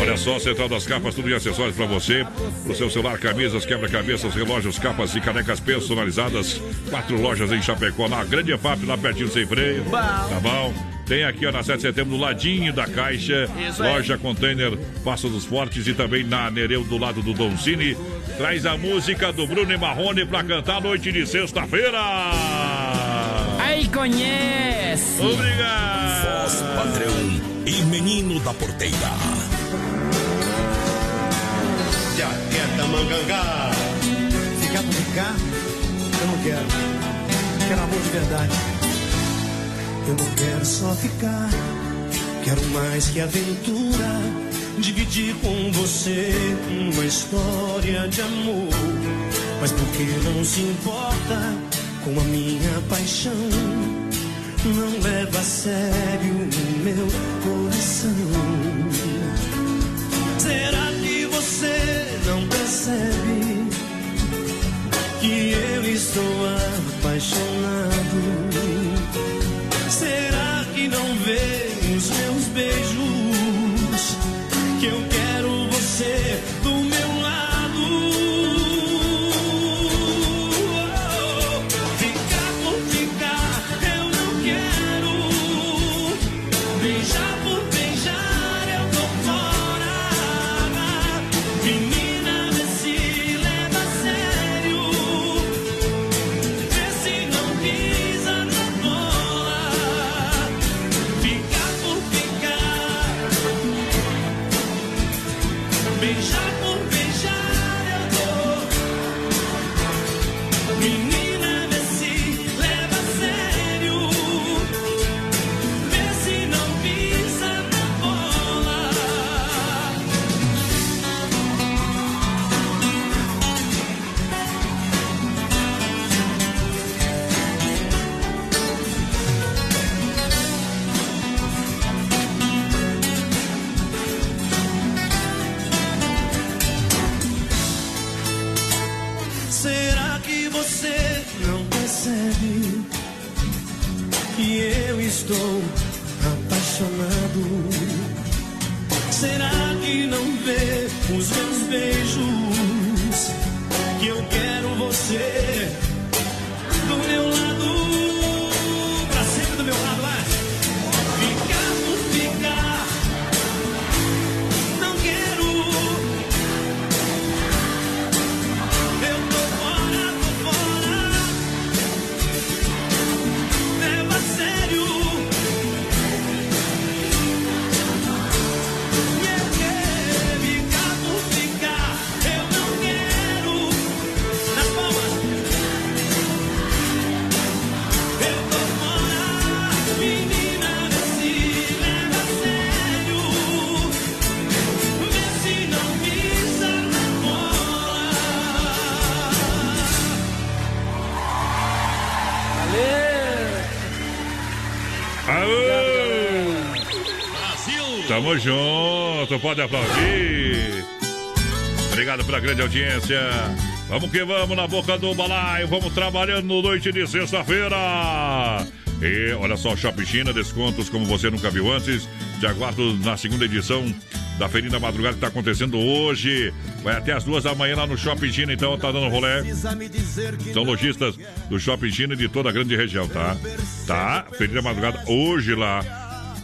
Olha só, Central das Capas, tudo de acessórios para você. Pro seu celular, camisas, quebra-cabeças, relógios, capas e canecas personalizadas. Quatro lojas em Chapecó, na Grande EFAP, lá pertinho Sem Freio. Tá bom? Tem aqui, ó, na 7 de setembro, do ladinho da Caixa. Isso aí. loja Container, Passo dos Fortes e também na Nereu, do lado do Don Cine. Traz a música do Bruno e Marrone pra cantar a noite de sexta-feira. Aí conhece! Obrigado! Voz padrão e menino da porteira. Jaqueta mangangá. Ficar pra ficar, eu não quero. Quero amor de verdade. Eu não quero só ficar. Quero mais que aventura. Dividir com você uma história de amor. Mas por que não se importa com a minha paixão? Não leva a sério o meu coração. Será que você não percebe que eu estou apaixonado? Tamo junto, pode aplaudir. Obrigado pela grande audiência. Vamos que vamos na boca do balaio, vamos trabalhando noite de sexta-feira. E olha só, Shopping China, descontos como você nunca viu antes. Te aguardo na segunda edição da Feirinha da Madrugada que está acontecendo hoje. Vai até as duas da manhã lá no Shopping China, então tá dando rolé. São lojistas do Shopping China e de toda a grande região, tá? Tá, Feirinha da Madrugada hoje lá.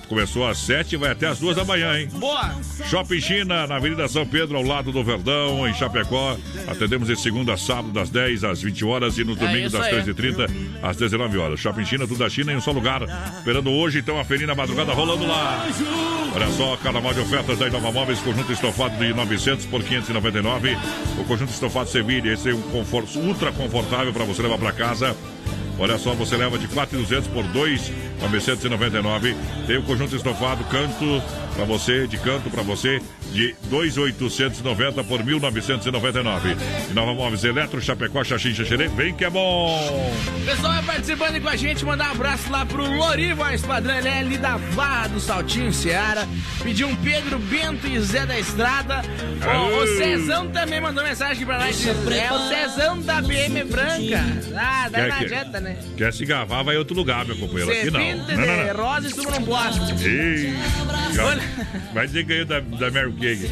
Começou às sete e vai até às duas da manhã, hein? Boa! Shopping China, na Avenida São Pedro, ao lado do Verdão, em Chapecó. Atendemos de segunda a sábado, das 10 às 20 horas e no domingo, isso das aí. 13h30 às 19 horas. Shopping China, tudo da China em um só lugar. Esperando hoje, então, a feirinha da madrugada rolando lá. Olha só, carnaval de ofertas da Inova Móveis, conjunto estofado de 900 por 599. O conjunto estofado Sevilha, esse é um conforto ultra confortável para você levar para casa. Olha só, você leva de 4,200 por 2,999. Tem o conjunto estofado canto para você, de canto para você, de 2,890 por 1.999. E Nova Móveis Eletro, Chapecó, Xaxim, Xaxerê, vem que é bom! Pessoal, vai participando aí com a gente, mandar um abraço lá pro Loriva Esquadrão, ele é ali da Barra do Saltinho, Seara. Pediu um Pedro, Bento e Zé da Estrada. O, o Cezão também mandou mensagem aqui pra nós. É o Cezão da BM Branca. Ah, daí não Quer- adianta, né? Quer se gavar, vai em outro lugar, meu companheiro. Aqui não. Serpente Não, não, de não. rosa e sumo não posso. Ei, vai dizer que ganhou da, da Mary Kay.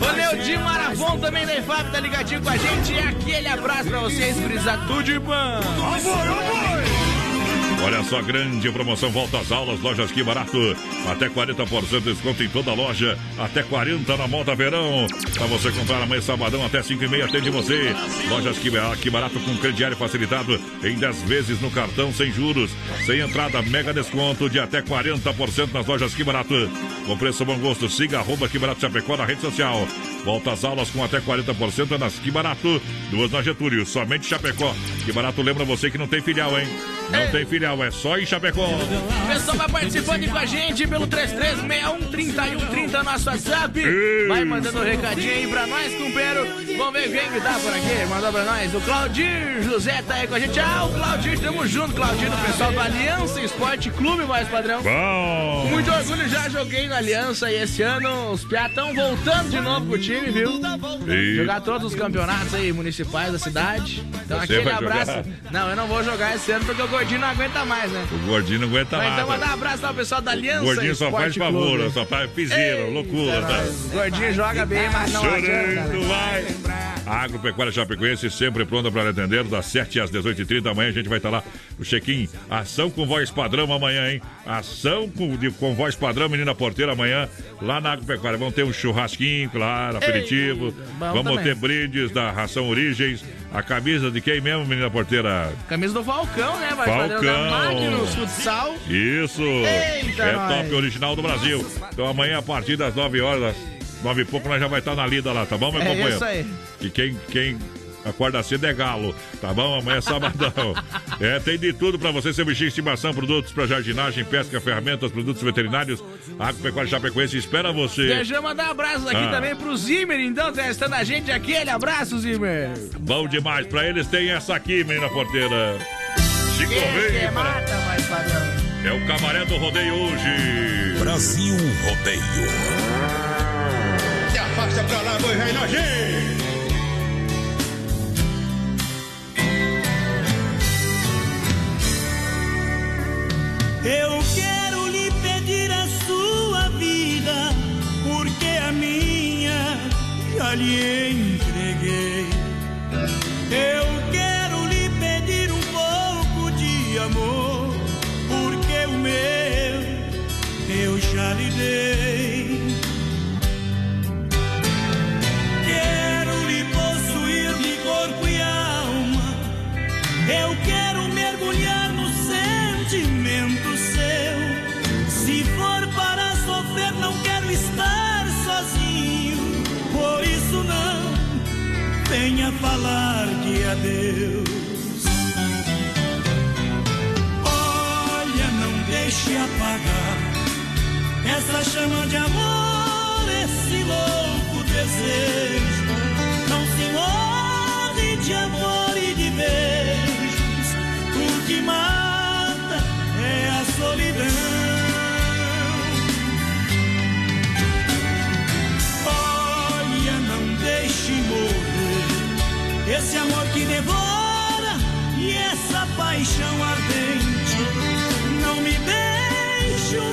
O Leodinho Maravon também da IFAP tá ligadinho com a gente. E aquele abraço pra vocês, brisa tudo de bom. Olha só, grande promoção, volta às aulas, lojas que barato, até 40% de desconto em toda a loja, até 40% na moda verão, para você comprar amanhã sabadão até 5 e meia, atende você, lojas que barato com crediário facilitado em 10 vezes no cartão, sem juros, sem entrada, mega desconto de até 40% nas lojas que barato, com preço bom gosto, siga arroba que barato Chapecó na rede social, volta às aulas com até 40% nas que barato, duas na Getúlio, somente Chapecó, que barato lembra você que não tem filial, hein? Não tem filial, é só em Chapecó. O pessoal vai participando com a gente pelo 33613130 nosso WhatsApp. Vai mandando um recadinho aí pra nós, companheiro. Vamos ver quem que tá por aqui. Mandou pra nós. O Claudir José tá aí com a gente. Ah, o Claudir, tamo junto, Claudir, o pessoal do Aliança Esporte Clube, mais padrão. Bom! Com muito orgulho, já joguei na Aliança e esse ano os piá estão voltando de novo pro time, viu? E- Jogar todos os campeonatos aí municipais da cidade. Então Você aquele abraço. jogar? Não, eu não vou jogar esse ano porque o gordinho não aguenta mais, né? O gordinho não aguenta Mas então mandar um abraço lá pro pessoal da Aliança. O gordinho só faz favor, Clube. só faz piseira, loucura, tá? O gordinho joga bem, mas não adianta. Chorando, né? vai. A Agropecuária Chapecoense sempre pronta para atender, das 7 às 18h30 amanhã a gente vai estar lá no check-in. Ação com voz padrão amanhã, hein? Ação com, de, com voz padrão, menina porteira, amanhã, lá na Agropecuária. Vamos ter um churrasquinho, claro, aperitivo. bom Vamos também. ter brindes da ração Origens. A camisa de quem mesmo, menina porteira? Camisa do Falcão, né? Vai Falcão. da Magnus Futsal. Isso! Eita, é nós. top original do Brasil. Então amanhã, a partir das 9 horas, 9 e pouco, nós já vai estar na lida lá, tá bom, meu É companheiro? isso aí. E quem, quem acorda cedo é galo, tá bom? Amanhã é sabadão. é, tem de tudo pra você, seu bichinho de estimação, produtos pra jardinagem, pesca, ferramentas, produtos veterinários. A Agropecuária Chapecoense espera você. Deixa eu mandar abraços aqui Ah. também pro Zimmer, então, testando a gente aqui. Aquele abraço, Zimmer. Bom demais. Pra eles tem essa aqui, menina porteira. Chico que Rei, é o camaré do rodeio hoje. Brasil Rodeio. Se afasta pra lá, boi velho nojento. Eu quero lhe pedir a sua vida. era minha, já lhe entreguei. Eu quero lhe pedir um pouco de amor, porque o meu eu já lhe dei. Quero lhe possuir corpo e alma. Eu quero mergulhar no sentimento venha falar de adeus. Olha, não deixe apagar essa chama de amor, esse louco desejo. Não se morre de amor e de beijos. O que mata é a solidão. Esse amor que devora e essa paixão ardente. Não me deixe um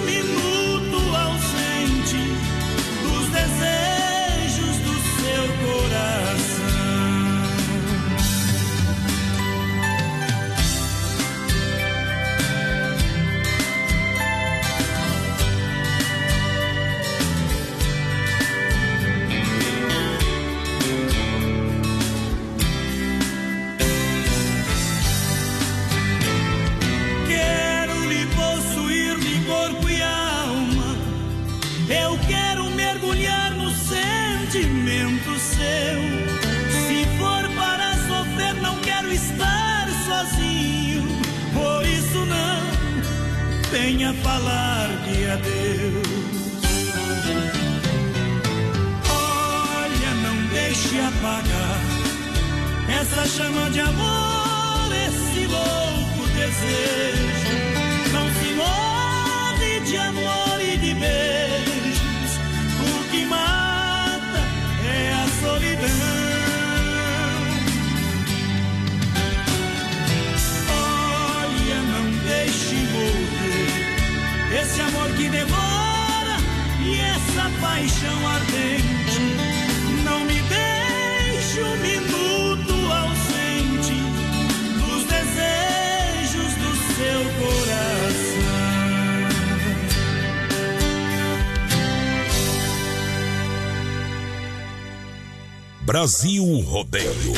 Brasil Rodeio.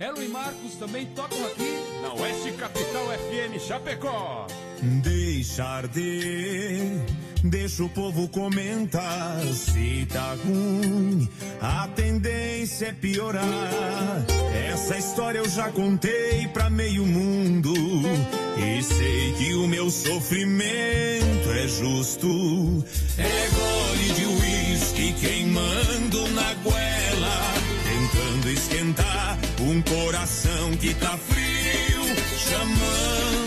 Elo e Marcos também tocam aqui na Oeste Capital FM Chapecó. Deixar de, deixa o povo comentar. Se tá ruim, a tendência é piorar. Essa história eu já contei pra meio mundo. E sei que o meu sofrimento é justo. É gole de uísque queimando na goela. Tentando esquentar um coração que tá frio. Chamando,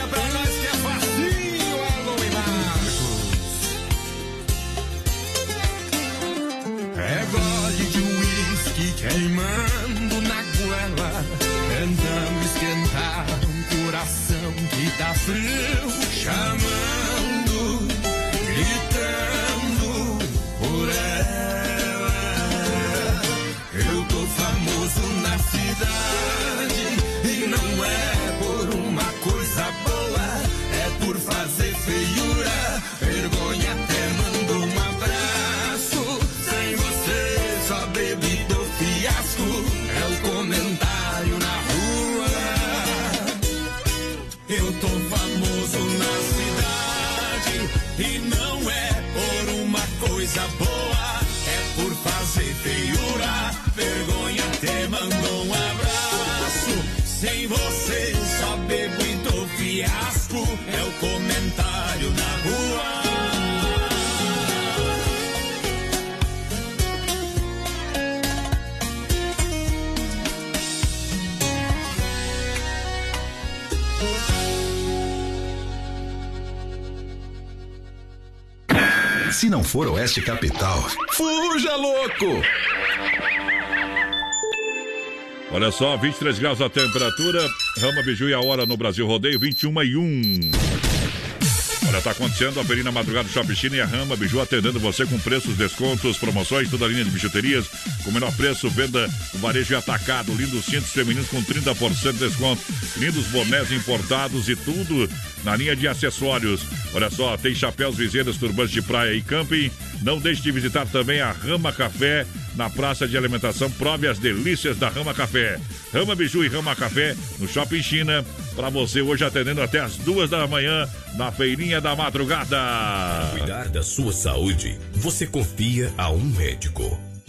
Deixa pra nós que é facinho, Alô e Marcos. É gole de uísque queimando na goela, tentando esquentar um coração que tá frio, chamando, Eu tô Se não for Oeste Capital, fuja louco! Olha só, 23 graus a temperatura. Rama Biju e a hora no Brasil Rodeio, 21 e 1. Olha, tá acontecendo a Perina Madrugada do Shopping China e a Rama Biju atendendo você com preços, descontos, promoções, toda a linha de bijuterias com menor preço, venda varejo e atacado, lindos cintos femininos com 30% de desconto, lindos bonés importados e tudo na linha de acessórios. Olha só, tem chapéus, viseiras, turbantes de praia e camping. Não deixe de visitar também a Rama Café na praça de alimentação. Prove as delícias da Rama Café. Rama Biju e Rama Café no Shopping China. Para você hoje atendendo até as duas da manhã na feirinha da madrugada. Cuidar da sua saúde, você confia a um médico.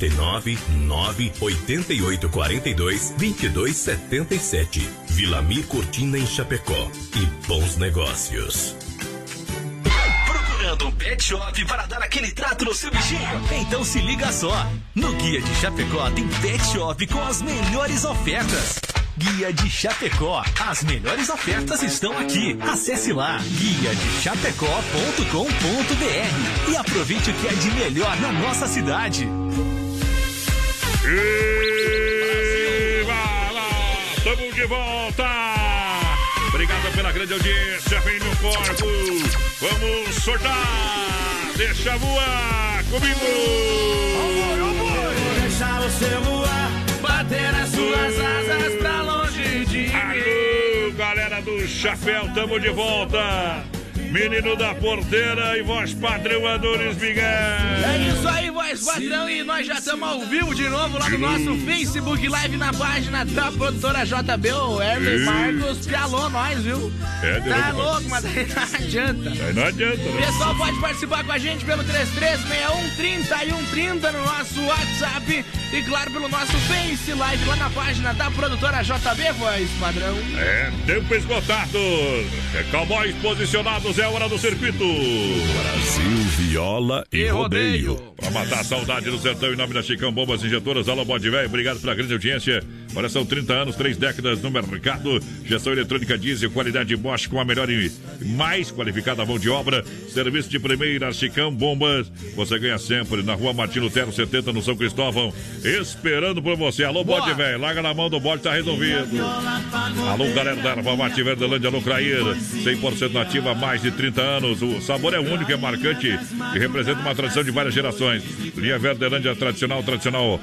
49 9 88 42 22 77. Vila Mir Cortina em Chapecó. E bons negócios. Procurando um pet shop para dar aquele trato no seu bichinho? Então se liga só. No Guia de Chapecó tem pet shop com as melhores ofertas. Guia de Chapecó. As melhores ofertas estão aqui. Acesse lá guia de chapecó.com.br e aproveite o que é de melhor na nossa cidade. E vai lá, estamos de volta! Obrigado pela grande audiência, vem no corpo. Vamos soltar! Deixa voar comigo! Deixa você voar, bater as suas asas pra longe de mim. Alô, galera do Chapéu, tamo de volta! Menino da porteira e voz padrão Adonis Miguel. É isso aí, voz padrão, e nós já estamos ao vivo de novo lá no nosso Facebook Live na página da produtora JB, o Hermes. Marcos Pialou nós, viu? É, Tá louco, mas daí não adianta. Aí não adianta, né? Pessoal, pode participar com a gente pelo 3361 3130 no nosso WhatsApp e, claro, pelo nosso Face Live lá na página da produtora JB, voz padrão. É, tempo esgotado. É cowboys posicionados, é hora do circuito. Brasil, viola e, E rodeio. rodeio. Pra matar a saudade do sertão em nome da Chicão Bombas Injetoras, alô Bode Velho, obrigado pela grande audiência. Olha, são 30 anos, 3 décadas no mercado. Gestão eletrônica diesel, qualidade Bosch com a melhor e mais qualificada mão de obra. Serviço de primeira, Chicão Bombas. Você ganha sempre na rua Martino Lutero 70, no São Cristóvão. Esperando por você. Alô, Boa. Bode Velho, larga na mão do bode, tá resolvido. Alô, galera da Erva Mate Verdelândia, alô, Crair. 100% nativa mais de 30 anos. O sabor é único, é marcante e representa uma tradição de várias gerações. Linha Verdelândia tradicional, tradicional.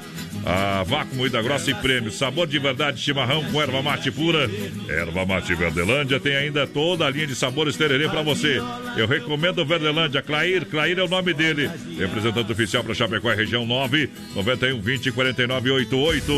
A vácuo, moída grossa e prêmio. Sabor de verdade, chimarrão com erva mate pura. Erva mate Verdelândia tem ainda toda a linha de sabores tererê pra você. Eu recomendo Verdelândia. Clair, Clair é o nome dele. Representante oficial para Chapecó, região 9, 91 20 49 88.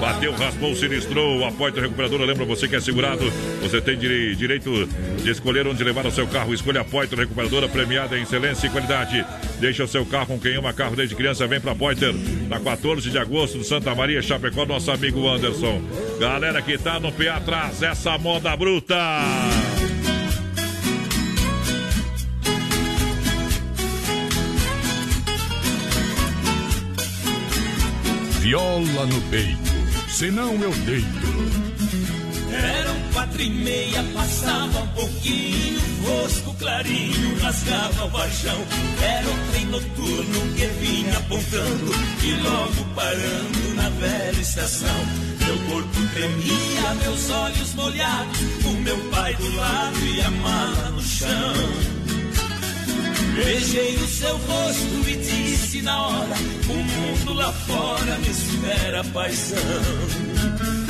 Bateu, raspou, sinistrou. A Poitra Recuperadora lembra você que é segurado. Você tem dire- direito de escolher onde levar o seu carro. Escolha a Poitra Recuperadora, premiada em excelência e qualidade. Deixa o seu carro com quem ama carro desde criança. Vem pra Poiter. Na 14 de agosto, no Santa Maria, Chapecó, nosso amigo Anderson. Galera que tá no pé atrás, essa moda bruta. Viola no peito, senão eu deito. Quatro e meia, passava um pouquinho, fosco clarinho, rasgava o varjão. Era o trem noturno que vinha apontando e logo parando na velha estação. Meu corpo tremia, meus olhos molhados, o meu pai do lado e a mala no chão. Beijei o seu rosto e disse na hora: O mundo lá fora me espera, paixão.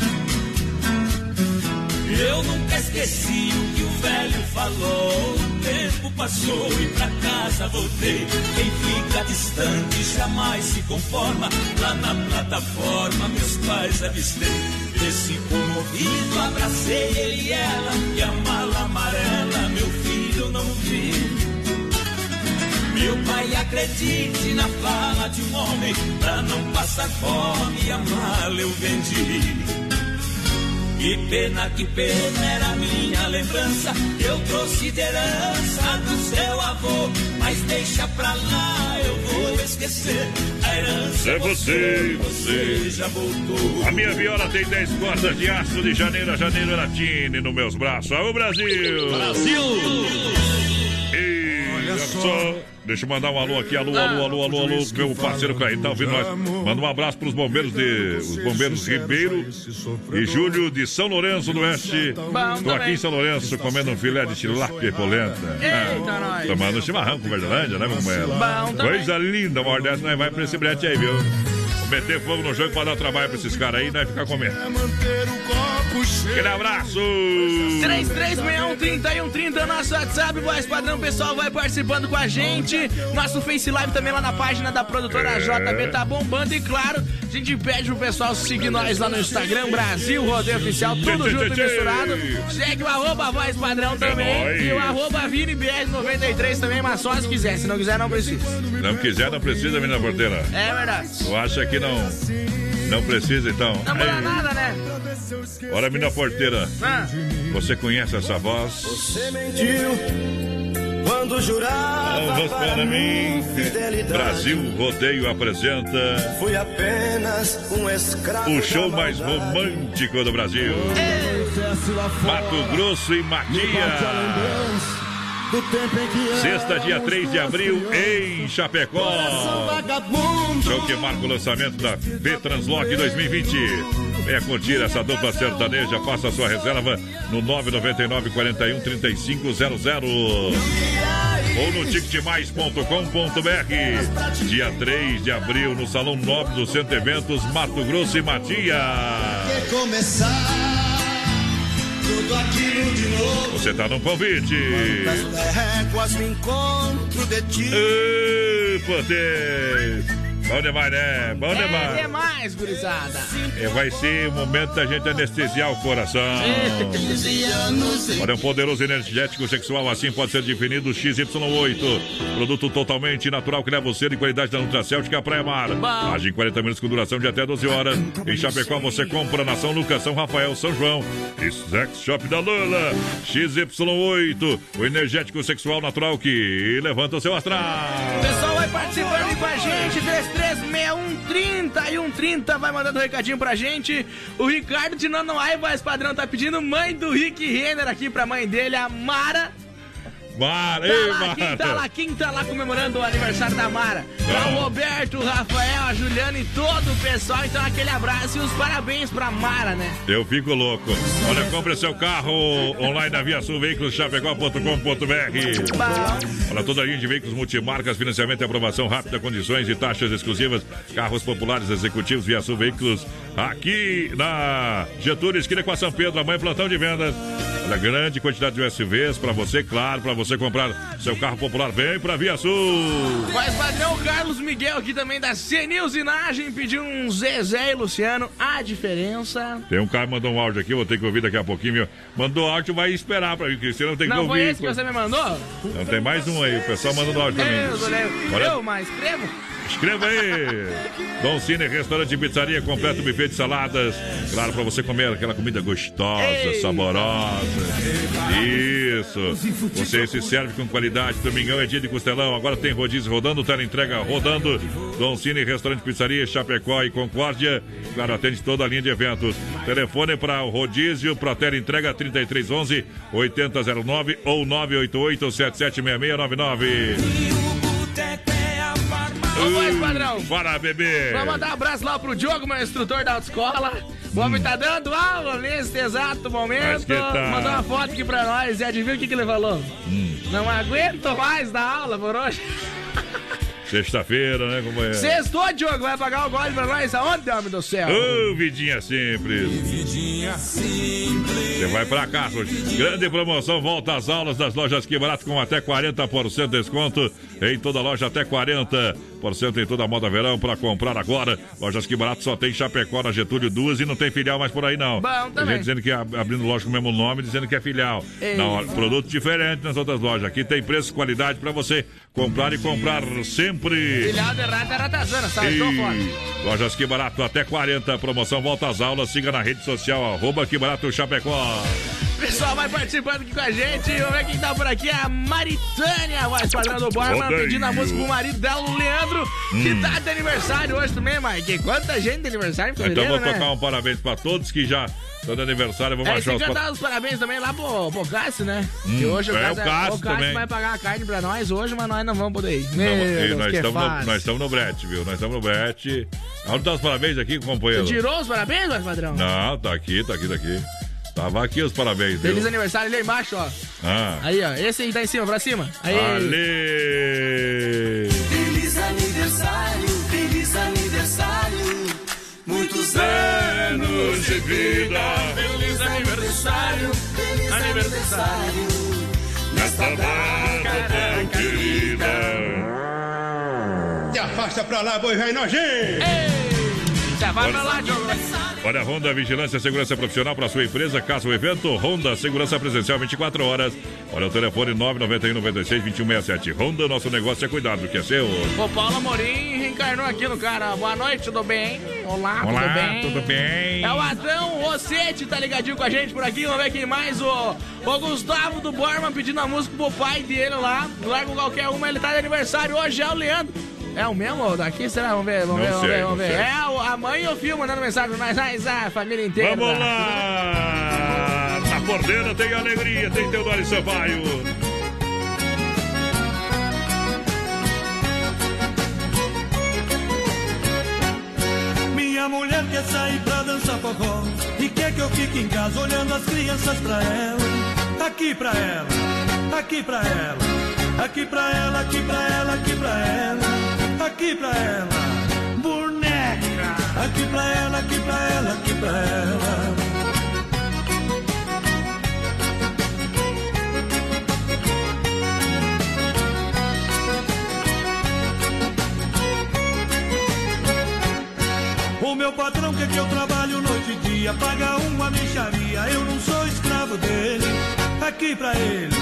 Eu nunca esqueci o que o velho falou. O tempo passou e pra casa voltei. Quem fica distante jamais se conforma. Lá na plataforma, meus pais avistei. Esse comovido, abracei ele e ela. E a mala amarela, meu filho, não vi. Meu pai acredite na fala de um homem Pra não passar fome a mala eu vendi Que pena, que pena era a minha lembrança Eu trouxe de herança do seu avô Mas deixa pra lá, eu vou esquecer A herança É você, você já voltou A minha viola tem 10 cordas de aço de janeiro a janeiro latine nos meus braços. Alô, Brasil! Brasil! E olha só. Deixa eu mandar um alô aqui, alô, alô, alô, alô, alô, meu parceiro Caí, tá ouvindo nós? Manda um abraço pros bombeiros de. Os bombeiros Ribeiro e Júlio de São Lourenço do Oeste. Tô aqui em São Lourenço comendo um filé de tilápia e polenta. Eita, nós. Tomando chimarrão com Verdelândia, né, meu companheiro? Coisa linda, uma dessa nós vai pra esse brete aí, viu? Meter fogo no jogo pra dar trabalho pra esses caras aí nós ficar comendo. Aquele abraço! 3361-3130, nosso WhatsApp, voz padrão, pessoal vai participando com a gente. Nosso Face Live também lá na página da produtora É. JB tá bombando. E claro, a gente pede pro pessoal seguir nós lá no Instagram, Brasil Rodeio Oficial, tudo junto e misturado. Segue o arroba voz padrão também. nóis. e o arroba ViniBR93 também, mas só se quiser. Se não quiser, não precisa. Não quiser, não precisa, menina porteira. É verdade. Tu acha que não, não precisa, então? Não muda nada, né? Olha, menina porteira, Ah. você conhece essa voz? Você mentiu quando jurava para mim. fidelidade. Brasil Rodeio apresenta Fui apenas um escravo. o show mais romântico do Brasil. Mato Grosso e Matias. Sexta, dia 3 de abril, em Chapecó. Show que marca o lançamento da V Translock 2020. Venha curtir essa dupla sertaneja. Faça sua reserva no 999 41 3500 ou no ticketmais.com.br. Dia 3 de abril, no Salão Nobre do Centro Eventos, Mato Grosso e Matias. Tudo aquilo de novo. Você tá no convite. Das réguas me encontro de ti. Ê, poder. Bom demais, né? Bom É demais. demais, gurizada. É, vai ser o momento da gente anestesiar o coração. Olha, um poderoso energético sexual assim pode ser definido XY8. Produto totalmente natural que leva você de qualidade da Nutracêutica Praia Mar. Age em 40 minutos com duração de até 12 horas. Em Chapecó você compra na São Lucas, São Rafael, São João. E Sex Shop da Lula. XY8. O energético sexual natural que levanta o seu astral. O pessoal vai participando com a gente, 336130 e 130, vai mandando um recadinho pra gente. O Ricardo de Nanoai, voz padrão, tá pedindo mãe do Rick Renner aqui pra mãe dele, a Mara. Mara, Tá ei, lá, quem tá lá, Mara. quem tá lá comemorando o aniversário da Mara? Tá o Roberto, o Rafael, a Juliana e todo o pessoal. Então aquele abraço e os parabéns pra Mara, né? Eu fico louco. Olha, compre seu carro online na Via Sul Veículos Chapecó.com.br. Olha, toda a linha de veículos multimarcas, financiamento e aprovação rápida, condições e taxas exclusivas. Carros populares executivos Via Sul Veículos aqui na Getúlio, esquina com a São Pedro, amanhã plantão de vendas. Olha, grande quantidade de USVs para você, claro, para você comprar seu carro popular. Vem pra Via Sul. Mas padrão Carlos Miguel aqui também da CNI Usinagem pediu um Zezé e Luciano. A diferença. Tem um cara que mandou um áudio aqui, vou ter que ouvir daqui a pouquinho. Meu. Mandou áudio, vai esperar pra mim, não tem que Não ouvir. foi esse que você me mandou? Não, tem mais um aí, o pessoal mandando áudio mim. Eu, eu, Bora- eu mas escrevo. Escreva aí. Dom Cine, restaurante e pizzaria, completo buffet de saladas. Claro, para você comer aquela comida gostosa, Ei. saborosa. Isso. Você se serve com qualidade. Domingão é dia de costelão. Agora tem rodízio rodando, tela entrega rodando. Dom Cine, restaurante pizzaria, Chapecó e Concórdia. Claro, atende toda a linha de eventos. Telefone para o rodízio, para tela entrega 3311 8009 ou 988 776699. Ô, voz padrão. Bora, bebê. Vou mandar um abraço lá pro Diogo, meu instrutor da autoescola. O homem tá dando aula nesse exato momento. tá. Mandou uma foto aqui pra nós e adivinha o que, que ele falou? Não aguento mais dar aula por hoje. Sexta-feira, né, companheiro? Sextou, Diogo, vai pagar o gole pra nós aonde, homem do céu? Ô, vidinha simples. Vidinha simples. Você vai pra casa hoje. Grande promoção, volta às aulas das lojas Que Barato com até 40% de desconto. Em toda loja, até 40% em toda a moda verão para comprar agora. Lojas Que Barato só tem Chapecó na Getúlio duas e não tem filial mais por aí, não. Bom, Tem gente dizendo que é abrindo loja com o mesmo nome, dizendo que é filial. Ei. Não, produto diferente nas outras lojas. Aqui tem preço e qualidade para você comprar e comprar sempre. Filhado errado era Ratazana, fora. E Lojas Que Barato, até 40. Promoção volta às aulas. Siga na rede social, arroba Que Barato Chapecó. Pessoal, vai participando aqui com a gente. Vamos ver quem tá por aqui. A Maritânia, voz padrão do Borman, Rodeio. pedindo a música pro marido dela, o Leandro, que Hum. tá de aniversário hoje também, Mike. Quanta gente de aniversário Então vou né? tocar um parabéns pra todos que já estão de aniversário. Vamos É, achar os dar os parabéns também lá pro, pro Cássio, né? Hum, que hoje o é, Cássio, o Cássio vai pagar a carne pra nós hoje, mas nós não vamos poder ir. Meu Não, Deus, nós, que estamos no, fácil. nós estamos no brete, viu? Nós estamos no brete. Onde tá os parabéns aqui, companheiro? Você tirou os parabéns, voz padrão? Não, tá aqui, tá aqui, tá aqui. Tava aqui os parabéns, viu? Feliz aniversário ali embaixo, ó. Ah. Aí, ó. Esse aí tá em cima, pra cima. Aí. Ale! Anos de vida. Feliz aniversário, feliz aniversário. Nesta data tão querida. Se afasta pra lá, boi velho nojento. Vai pra lá, Diogo. Olha, Honda Vigilância Segurança Profissional para sua empresa, caso o evento, Honda Segurança Presencial 24 horas. Olha o telefone 991 96 2167. Honda, nosso negócio é cuidar do que é seu. O Paulo Amorim reencarnou aqui no cara. Boa noite, tudo bem? Olá, Olá, tudo bem? tudo bem? É o Adão Rossetti, tá ligadinho com a gente por aqui. Vamos ver quem mais. O, o Gustavo do Borman pedindo a música pro pai dele lá. Largo qualquer uma, ele tá de aniversário hoje. É o Leandro. É o mesmo daqui? Será? Vamos ver, vamos Não ver, vamos sei, ver, vamos ver. É a mãe e o filho mandando mensagem nós, a família inteira. Vamos lá! Na porteira tem alegria, tem Teodoro Sampaio. Minha mulher quer sair pra dançar forró E quer que eu fique em casa olhando as crianças pra ela Aqui pra ela, aqui pra ela Aqui pra ela, aqui pra ela, aqui pra ela Aqui pra ela, boneca. Aqui pra ela, aqui pra ela, aqui pra ela. O meu patrão quer que eu trabalho noite e dia, paga uma mixaria, eu não sou escravo dele. Aqui pra ele,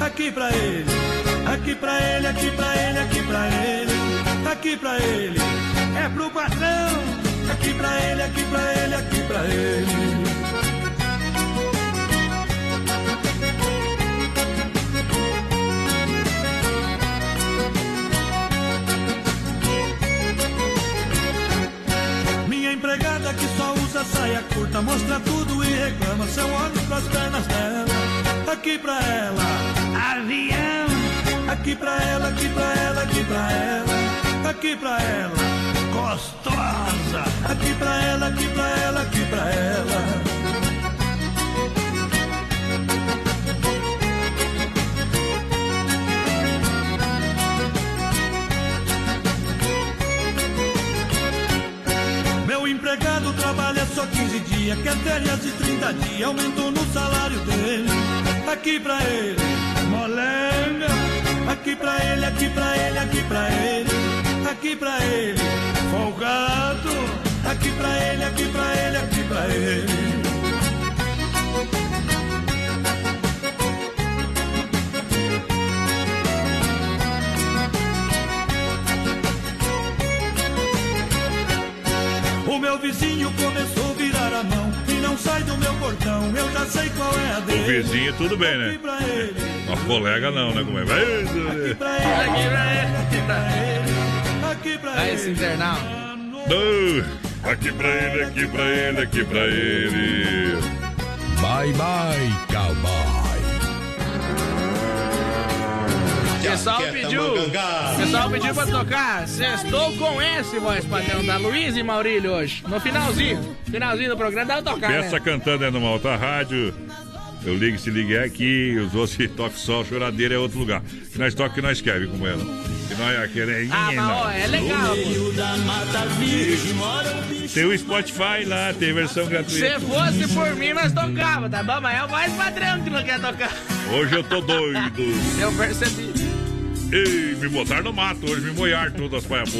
aqui pra ele, aqui pra ele, aqui pra ele, aqui pra ele, aqui pra ele, é pro patrão. Aqui pra ele, aqui pra ele, aqui pra ele. Minha empregada que só usa saia curta, mostra tudo e reclama. Se eu olho pras pernas dela, aqui pra ela, avião. Aqui pra ela, aqui pra ela, aqui pra ela, aqui pra ela, gostosa. Aqui pra ela, aqui pra ela, aqui pra ela. Meu empregado trabalha só 15 dia, quer férias de 30 dias, aumentou no salário dele. Aqui pra ele, molenga. Aqui pra ele, aqui pra ele, aqui pra ele. Aqui pra ele, folgado. Aqui pra ele, aqui pra ele, aqui pra ele. O meu vizinho começou a virar a mão e não sai do meu portão. Eu já sei qual é a O dele. vizinho, tudo bem, né? Pra ele, Nosso colega não, né? Como é? Aqui pra ele, aqui pra ele, aqui pra ele. Aqui pra esse internal. Não, Aqui pra ele, aqui pra ele, aqui pra ele. Bye, bye, cowboy. Pessoal pediu, pessoal pediu pra tocar Sextou com esse, voz padrão, da Luiz e Maurílio hoje. No finalzinho, finalzinho do programa, dá pra tocar, Peça né? cantando é numa outra rádio. Eu ligo, se ligue é aqui, os outros que tocam só, choradeira é outro lugar. Que nós toca que nós quer, como é? Que nós é. Ah, mas ó, é legal. Tem o Spotify lá, tem versão Se gratuita. fosse por mim, nós tocava, tá bom? Mas é o mais padrão que não quer tocar. Hoje eu tô doido. Eu percebi. Ei, me botaram no mato hoje, me moiaram todas as paiabu.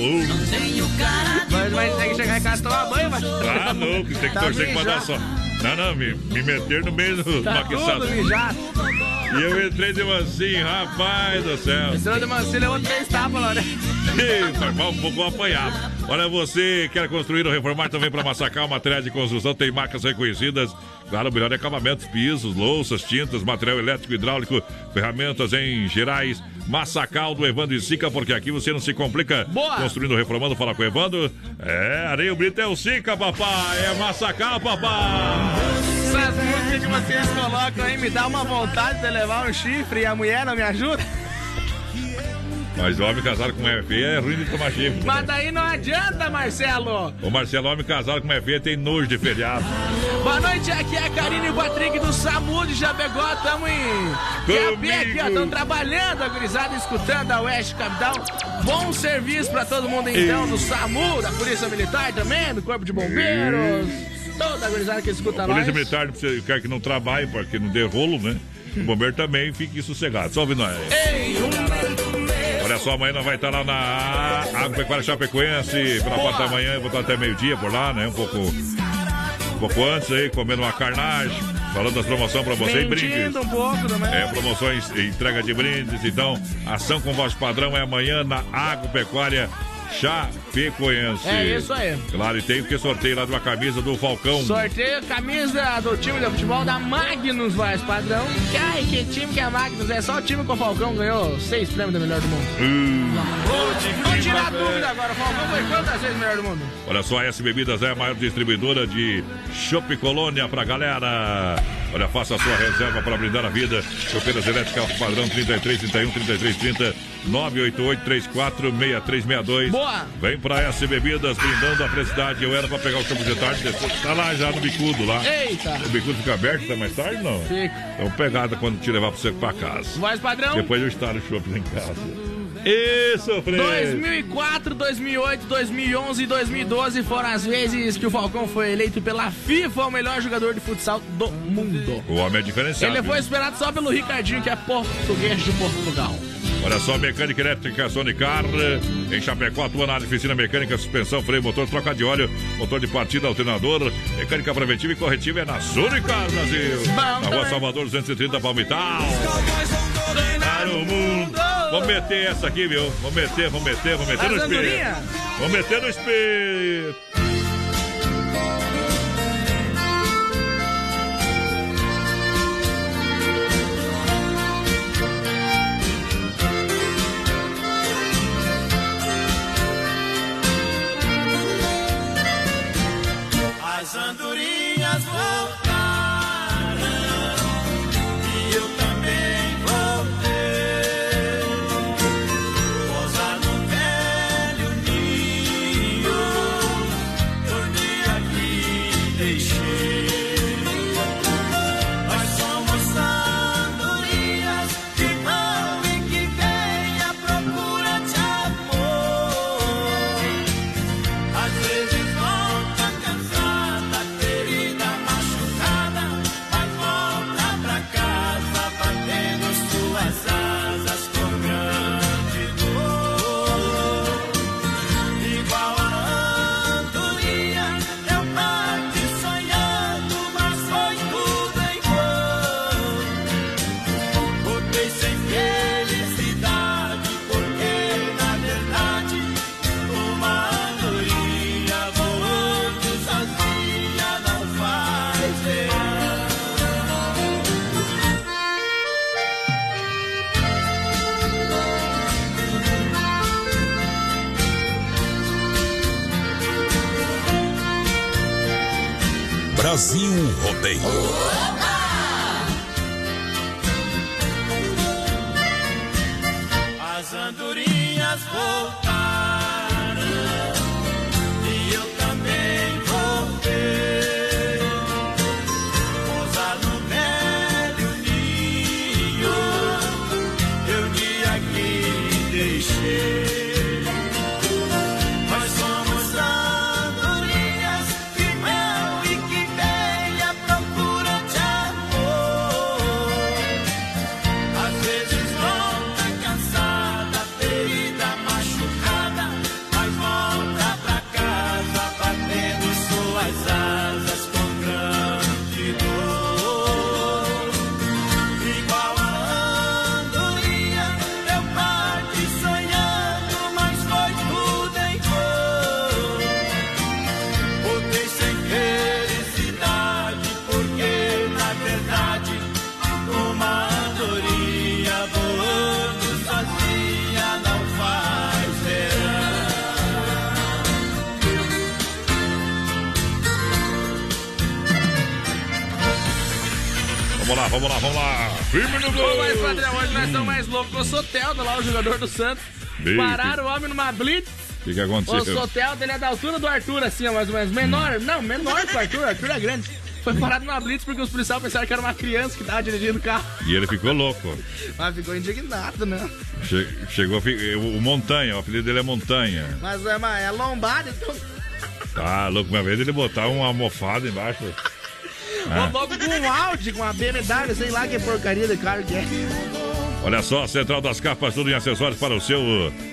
Mas vai ter que chegar em casa e tomar banho, vai. Ah, não, que tem que Tá torcer pra dar mijado. Não, não, me, me meter no meio do Tá maquiçado. E eu entrei de mansinho, rapaz do céu. Estrela de é outro três tapas lá, né? Ih, Foi mal, um pouco apanhado. Olha, você quer construir ou reformar também para Massacar, material de construção, tem marcas reconhecidas. Claro, melhor acabamentos, pisos, louças, tintas, material elétrico, hidráulico, ferramentas em gerais. Massacal do Evandro e Sica, porque aqui você não se complica. Boa. Construindo, reformando, fala com o Evandro. É, Areia Brito é o Sica, papai. É Massacal, papai. Essas músicas que vocês colocam aí me dá uma vontade de levar um chifre e a mulher não me ajuda. Mas homem casado com mulher feia é ruim de tomar chifre. Mas daí não adianta, Marcelo. O Marcelo, homem casado com mulher feia, tem nojo de feriado. Boa noite, aqui é a Karine e o Patrick do SAMU de Jabegó. Tamo em QAP aqui, ó. Tamo trabalhando, a gurizada, escutando a Oeste Capital. Bom serviço pra todo mundo, então, do SAMU, da Polícia Militar também, do Corpo de Bombeiros. Toda a gurizada que escuta A nós. polícia militar quer que não trabalhe, porque não dê rolo, né? O bombeiro também fique sossegado. Salve nós. Ei, um... Olha só, amanhã nós vai estar lá na Agropecuária Chapecoense, pela parte da manhã, vou estar até meio-dia por lá, né? Um pouco, um pouco antes aí, comendo uma carnagem, falando das promoções pra você e brindes. Um pouco também. É, promoções e entrega de brindes. Então, ação com voz padrão é amanhã na Agropecuária Chapecoense. É isso aí. Claro, e tem o que sorteio lá de uma camisa do Falcão. Sorteio camisa do time de futebol da Magnus, voz padrão. Ai, que time que é a Magnus? É só o time que o Falcão ganhou seis prêmios do melhor do mundo. Hum. Vou tirar a dúvida agora, o Falcão foi quantas vezes melhor do mundo? Olha só, a S Bebidas é a maior distribuidora de Chopp Colônia pra galera. Olha, faça a sua reserva para brindar a vida. Chopeiras elétricas padrão 33 31 33 30 988 34 6362. Boa! Vem pra S Bebidas brindando a felicidade. Eu era pra pegar o campo de tarde, depois tá lá já no bicudo lá. Eita! O bicudo fica aberto até mais tarde, não? Fica. Então pegada quando te levar pra você pra casa. Voz padrão. Depois eu instalo o chopp lá em casa. Isso, Fred! 2004, 2008, 2011 e 2012 foram as vezes que o Falcão foi eleito pela FIFA o melhor jogador de futsal do mundo. O homem é diferenciado. Ele foi esperado só pelo Ricardinho, que é português de Portugal. Olha só, mecânica elétrica Sonicar, em Chapecó, atua na área de oficina mecânica, suspensão, freio, motor, troca de óleo, motor de partida, alternador, mecânica preventiva e corretiva é na Sonicar, Brasil. na Rua. Salvador 230, Palmital. Para o mundo. Vamos meter essa aqui, viu? Vamos meter, vamos meter, vamos meter As no espelho. Vamos meter no espelho. Brasil Rodeio. Vamos lá, vamos lá. Firme no gol. Mas, padrão, hoje nós estamos mais loucos o Soteldo lá, o jogador do Santos. Meu Pararam o homem numa blitz. O que, que O aconteceu? Soteldo, ele é da altura do Arthur, assim, ó, mais ou menos. Menor, não, menor que o Arthur, o Arthur é grande. Foi parado numa blitz porque os policiais pensaram que era uma criança que tava dirigindo o carro. E ele ficou louco. Mas ficou indignado, né? Che- chegou o, o Montanha, o apelido dele é Montanha. Mas é, mas é lombada, então. Tá louco, uma vez ele botar uma almofada embaixo. Ou logo com um Audi, com uma BMW, sei lá que porcaria de carro que é. Olha só, Central das Capas, tudo em acessórios para o seu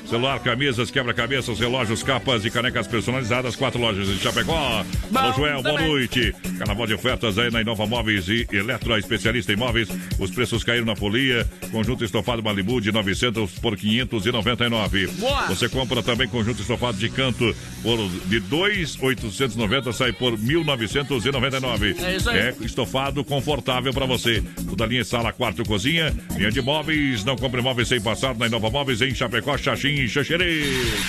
celular, camisas, quebra-cabeças, relógios, capas e canecas personalizadas. Quatro lojas em Chapecó. Alô, Joel, boa noite. Carnaval de ofertas aí na Inova Móveis e Eletro, especialista em móveis. Os preços caíram na folia. Conjunto estofado Malibu de 900 por 599. Boa. Você compra também conjunto estofado de canto por de 2,890 sai por 1.999. É isso aí. É estofado confortável para você. Toda linha sala, quarto, cozinha, linha de móveis. Não compre móveis sem passar na Inova Móveis em Chapecó, Xaxim e Xaxerê.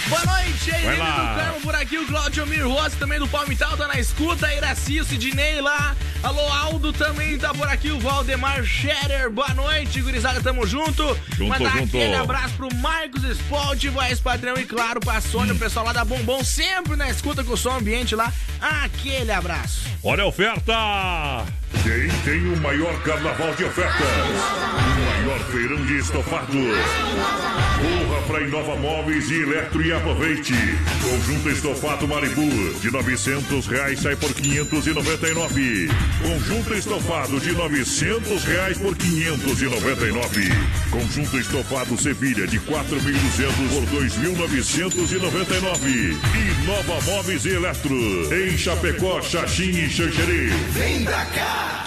Boa noite, lá. do Carmo por aqui, o Claudio Mir Rossi também do Palmital tá na escuta, Iraci, o Sidney lá, alô Aldo também tá por aqui, o Valdemar Scherer, boa noite, gurizada, tamo junto. Junto, Mandar junto. aquele abraço pro Marcos Sport, voz padrão e claro pra Sônia, o pessoal lá da Bombom, sempre na escuta com o som ambiente lá, aquele abraço. Olha a oferta! Quem tem o maior carnaval de ofertas? O maior feirão de estofado. Corra para Inova Móveis e Eletro e aproveite. Conjunto estofado Maribu de 900 reais sai por 599. Conjunto estofado de 900 reais por 599. Conjunto estofado Sevilha de 4.200 por 2.999. Inova Móveis e Eletro em Chapecó, Xaxim e Xanxerê. Vem pra cá!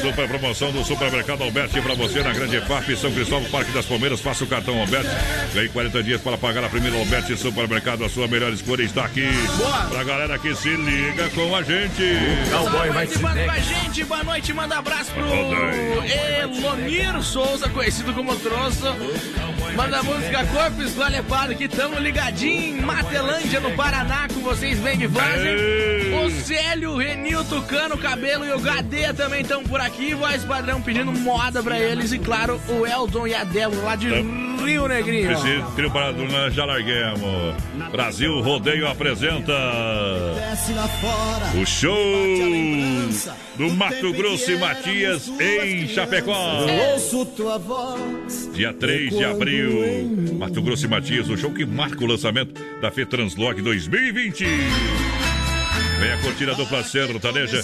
Super promoção do Supermercado Alberti para você na Grande FAP, São Cristóvão, Parque das Palmeiras. Faça o cartão Alberti. Ganhe 40 dias para pagar a primeira Alberti Supermercado. A sua melhor escolha está aqui. Pra galera que se liga com a gente. Pessoal participando com a gente, boa noite, manda abraço pro Elomir Souza, conhecido como Troço. Manda a música Corpo Esgualepado, que tamo ligadinho em Matelândia, no Paraná, com vocês bem de fazem. O Célio, o Renil, Tucano, Cabelo e o Gadeia também estão por aqui. Voz padrão pedindo moda pra eles. E claro, o Eldon e a Débora lá de Rio Negrinho. Esse trio paradona já larguemos. Brasil Rodeio apresenta Desce lá fora. o show do Mato Grosso e Matias em Chapecó. Dia 3 de abril, Mato Grosso e Matias, o show que marca o lançamento da FETranslog 2020. Venha curtir a dupla sertaneja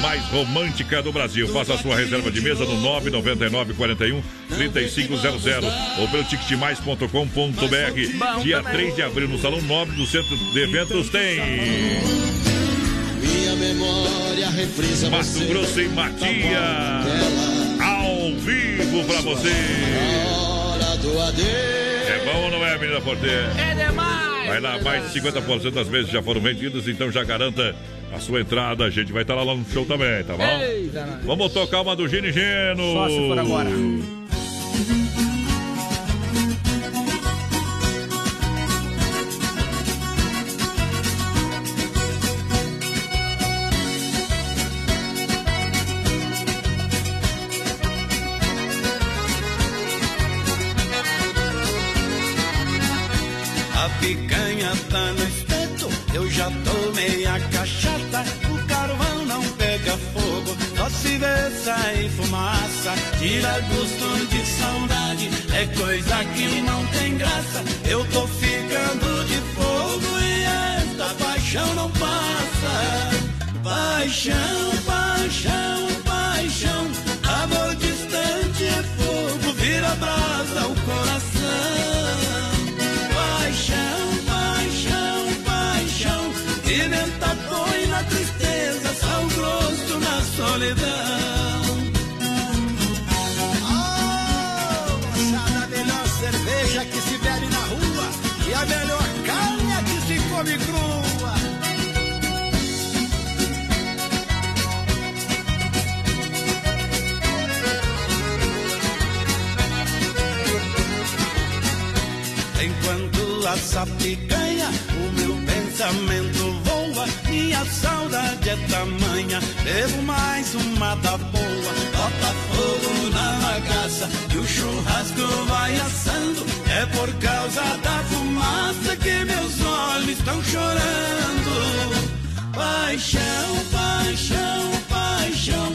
mais romântica do Brasil. Faça a sua reserva de mesa no 999 41 3500 ou pelo ticketmais.com.br. Dia 3 de abril, no Salão 9 do Centro de Eventos, tem Minha memória reprisa Mato. Grosso e Matias ao vivo pra você. Hora do adeus. É bom ou não é, menina Porteira? É demais! Vai lá, mais de 50% das vezes já foram vendidas, então já garanta a sua entrada. A gente vai estar lá no show também, tá bom? Vamos tocar uma do Gino e Geno. Só se for agora. Tá no espeto, eu já tomei a cachaça. O carvão não pega fogo, só se vê sair fumaça. Tira gosto de saudade, é coisa que não tem graça. Eu tô ficando de fogo e esta paixão não passa. Paixão, paixão, paixão, essa picanha, o meu pensamento voa. Minha saudade é tamanha, bebo mais uma da boa. Bota fogo na bagaça e o churrasco vai assando. É por causa da fumaça que meus olhos estão chorando. Paixão, paixão, paixão,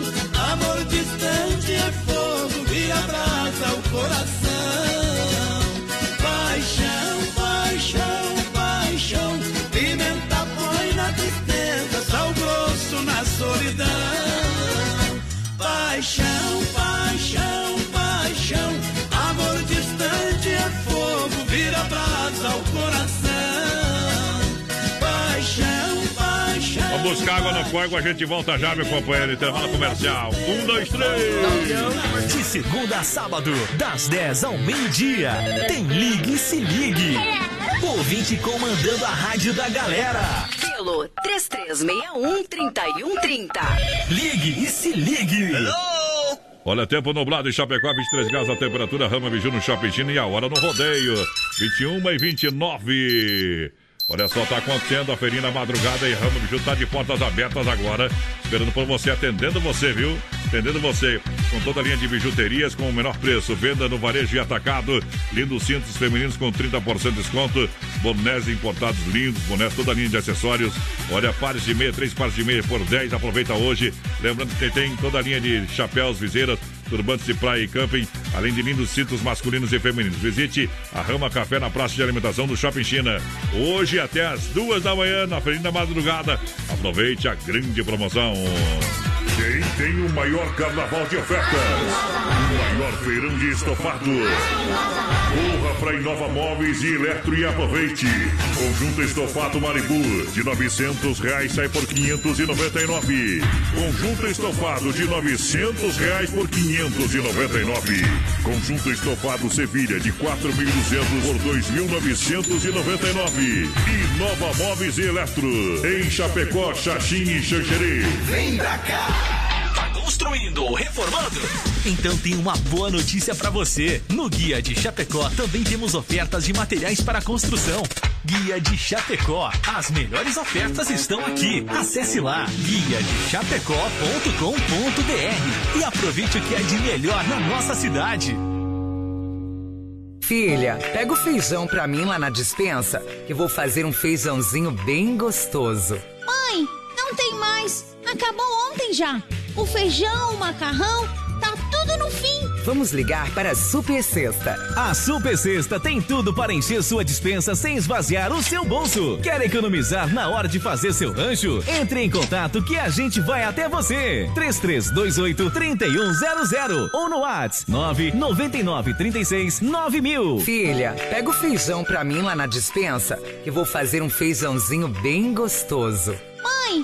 buscar água no fogo, a gente volta já, meu companheiro. Intervalo comercial. Um, dois, três. De segunda a sábado, das 10 ao meio-dia, tem Ligue e Se Ligue. Ouvinte comandando a rádio da galera. Pelo 3361-3130. Ligue e Se Ligue. Olha, tempo nublado em Chapecó, 23 graus a temperatura, Rama Biju no Shopping China e a hora no rodeio, 21 e 29. Olha só, tá acontecendo a feirinha na madrugada e Rama Biju tá de portas abertas agora, esperando por você, atendendo você, viu? Atendendo você, com toda a linha de bijuterias com o menor preço, venda no varejo e atacado, lindos cintos femininos com 30% de desconto, bonés importados lindos, bonés, toda a linha de acessórios, olha, pares de meia, três pares de meia por 10, aproveita hoje, lembrando que tem toda a linha de chapéus, viseiras, turbantes de praia e camping, além de lindos cintos masculinos e femininos. Visite a Rama Café na praça de alimentação do Shopping China. Hoje até às duas da manhã, na Feirinha da Madrugada. Aproveite a grande promoção. Quem tem o maior carnaval de ofertas? O maior feirão de estofado. Corra para Inova Móveis e Eletro e aproveite. Conjunto estofado Maribu de 900 reais sai por 599. Conjunto estofado de 900 reais por 599. Conjunto estofado Sevilha de 4.200 por 2.999. Inova Móveis e Eletro em Chapecó, Xaxim e Xanxerê. Vem pra cá! Tá construindo ou reformando? Então tem uma boa notícia pra você. No Guia de Chapecó também temos ofertas de materiais para construção. Guia de Chapecó. As melhores ofertas estão aqui. Acesse lá guia de chapecó.com.br e aproveite o que é de melhor na nossa cidade. Filha, pega o feijão pra mim lá na dispensa, que vou fazer um feijãozinho bem gostoso. Mãe, não tem mais. Acabou ontem já. O feijão, o macarrão, tá tudo no fim. Vamos ligar para a Super Sexta. A Super Sexta tem tudo para encher sua dispensa sem esvaziar o seu bolso. Quer economizar na hora de fazer seu rancho? Entre em contato que a gente vai até você. 3328 3100 ou no WhatsApp 999 36 9000. Filha, pega o feijão pra mim lá na dispensa, que vou fazer um feijãozinho bem gostoso. Mãe,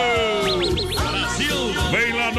oh,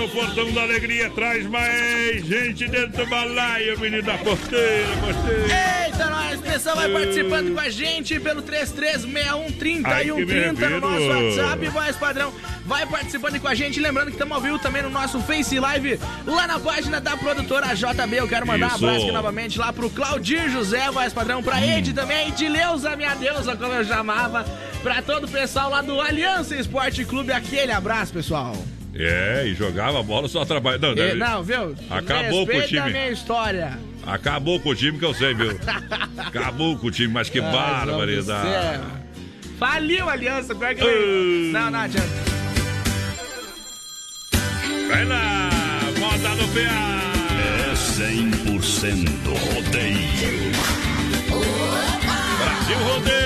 Portão da Alegria traz mais gente dentro do balaio, menino da porteira, porteira. Eita, nós, pessoal vai participando com a gente pelo 336130 Ai, e que me 130 no nosso. WhatsApp, voz padrão. Vai participando com a gente, lembrando que estamos ao vivo também no nosso Face Live, lá na página da produtora JB. Eu quero mandar Isso. um abraço aqui novamente lá pro Claudir José, voz padrão, pra Ed também, Edileuza, minha deusa, como eu chamava, pra todo o pessoal lá do Aliança Esporte Clube. Aquele abraço, pessoal. É, e jogava bola só trabalhando. Não, E- viu? Acabou com o Respeita a time. minha história. Acabou com o time que eu sei, viu? Acabou com o time, mas que Ai, barbaridade. Faliu a aliança, pior que Ah. Não, não adianta. Vai lá, moda no PA. É 100% rodeio. Brasil Rodeio.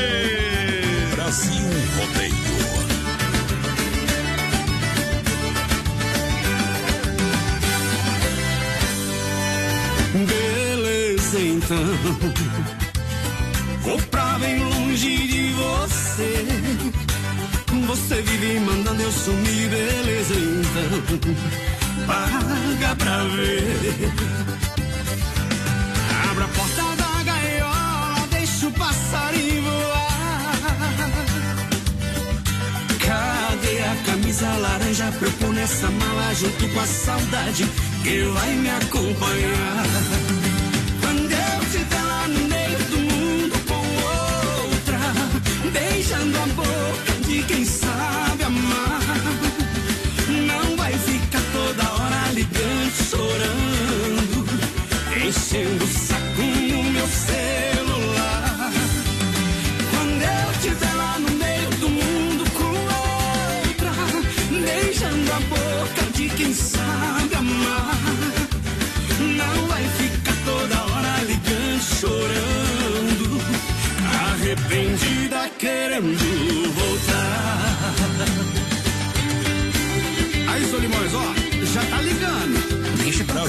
Então. Vou pra bem longe de você. Você vive mandando eu sumir, beleza, então. Paga pra ver. Abra a porta da gaiola, deixa o passarinho voar. Cadê a camisa laranja pra eu pôr nessa mala junto com a saudade que vai me acompanhar? Beijando a boca de quem sabe amar, não vai ficar toda hora ligando, chorando, enchendo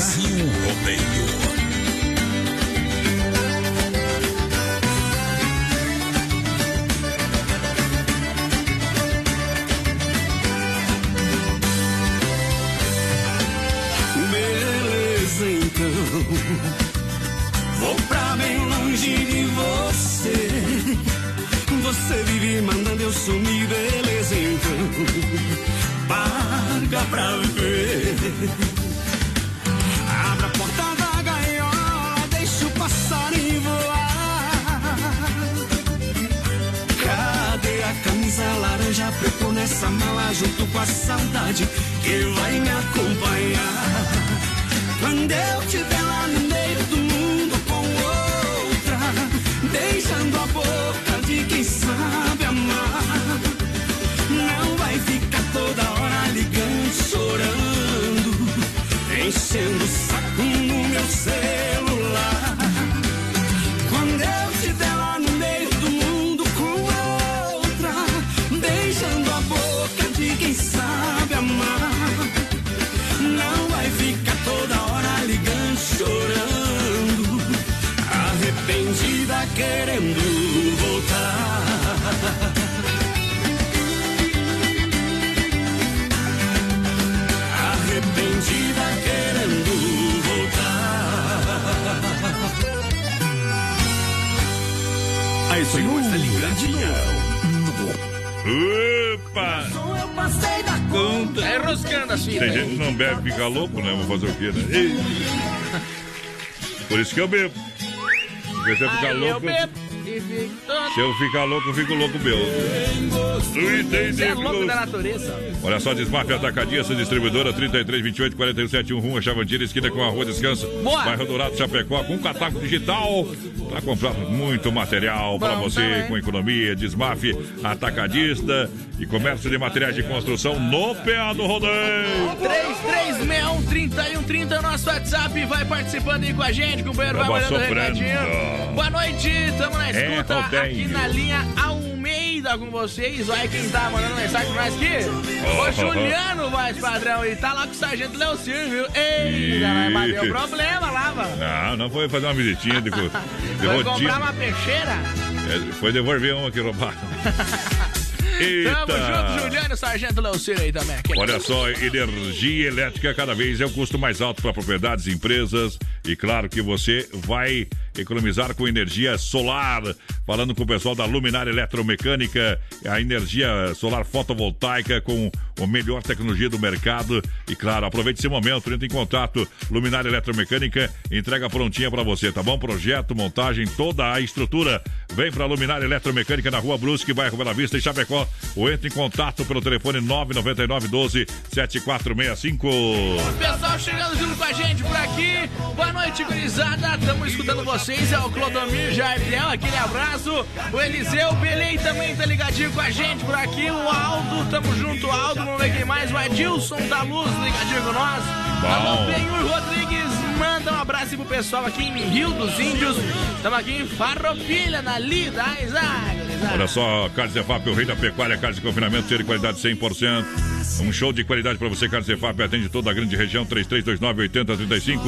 Brasil Rodeio. Beleza, então. Vou pra bem longe de você. Você vive mandando eu sumir, beleza, então. Paga pra ver. Pôr nessa mala junto com a saudade que vai me acompanhar? Quando eu estiver lá no Opa! Eu passei da conta. É roscando as Tem fitas. gente que não bebe, fica louco, né? Vou fazer o quê, né? Ei. Por isso que eu bebo. Se eu ficar Aí eu louco. bebo Se eu ficar louco, eu fico louco entende? Você é louco da natureza. Olha só, Desmaf Atacadista, distribuidora 33, 28, 41, 71, Rua Chavantina, esquina com a Rua Descanso. Boa. Bairro Dourado, Chapecó, com catálogo digital. Para comprar muito material para você também. com economia. Desmaf Atacadista e comércio de materiais de construção no PA do Rodeio. 33613130 é o nosso WhatsApp. Vai participando aí com a gente, companheiro. Vai mandando recadinho. Boa noite, tamo na É, escuta aqui rodeio. na linha Almeida com vocês. Olha quem tá mandando mensagem pra nós aqui. Oh, oh, Juliano, voz padrão. E tá lá com o sargento Leocir, viu? Ei, já vai bater o problema lá, mano. Não, não foi fazer uma visitinha de, de Foi rotina. comprar uma peixeira? É, Foi devolver uma que roubaram. Eita. Tamo junto, Juliano Sargento Leucir aí também. Olha só, energia elétrica cada vez é o custo mais alto para propriedades, empresas e claro que você vai economizar com energia solar. Falando com o pessoal da Luminária Eletromecânica, a energia solar fotovoltaica com a melhor tecnologia do mercado. E claro, aproveite esse momento, entre em contato. Luminária Eletromecânica entrega prontinha para você, tá bom? Projeto, montagem, toda a estrutura. Vem para Luminária Eletromecânica na Rua Brusque, bairro Bela Vista, em Chapecó. Ou entre em contato pelo telefone 999 12 7465. O pessoal chegando junto com a gente por aqui. Boa noite, gurizada. Estamos escutando vocês. É o Clodomir Jardel, aquele abraço. O Eliseu Belém também tá ligadinho com a gente por aqui. O Aldo, tamo junto, Aldo. Vamos ver quem mais. O Adilson da Luz ligadinho com nós. Alô, Benhur Rodrigues. Manda um abraço pro pessoal aqui em Rio dos Índios. Estamos aqui em Farroupilha, na Lida. Olha só, Carnes Efap, o rei da pecuária, carnes de confinamento, ser de qualidade 100%. Um show de qualidade para você, Carnes Efap, atende toda a grande região, 3329-8035.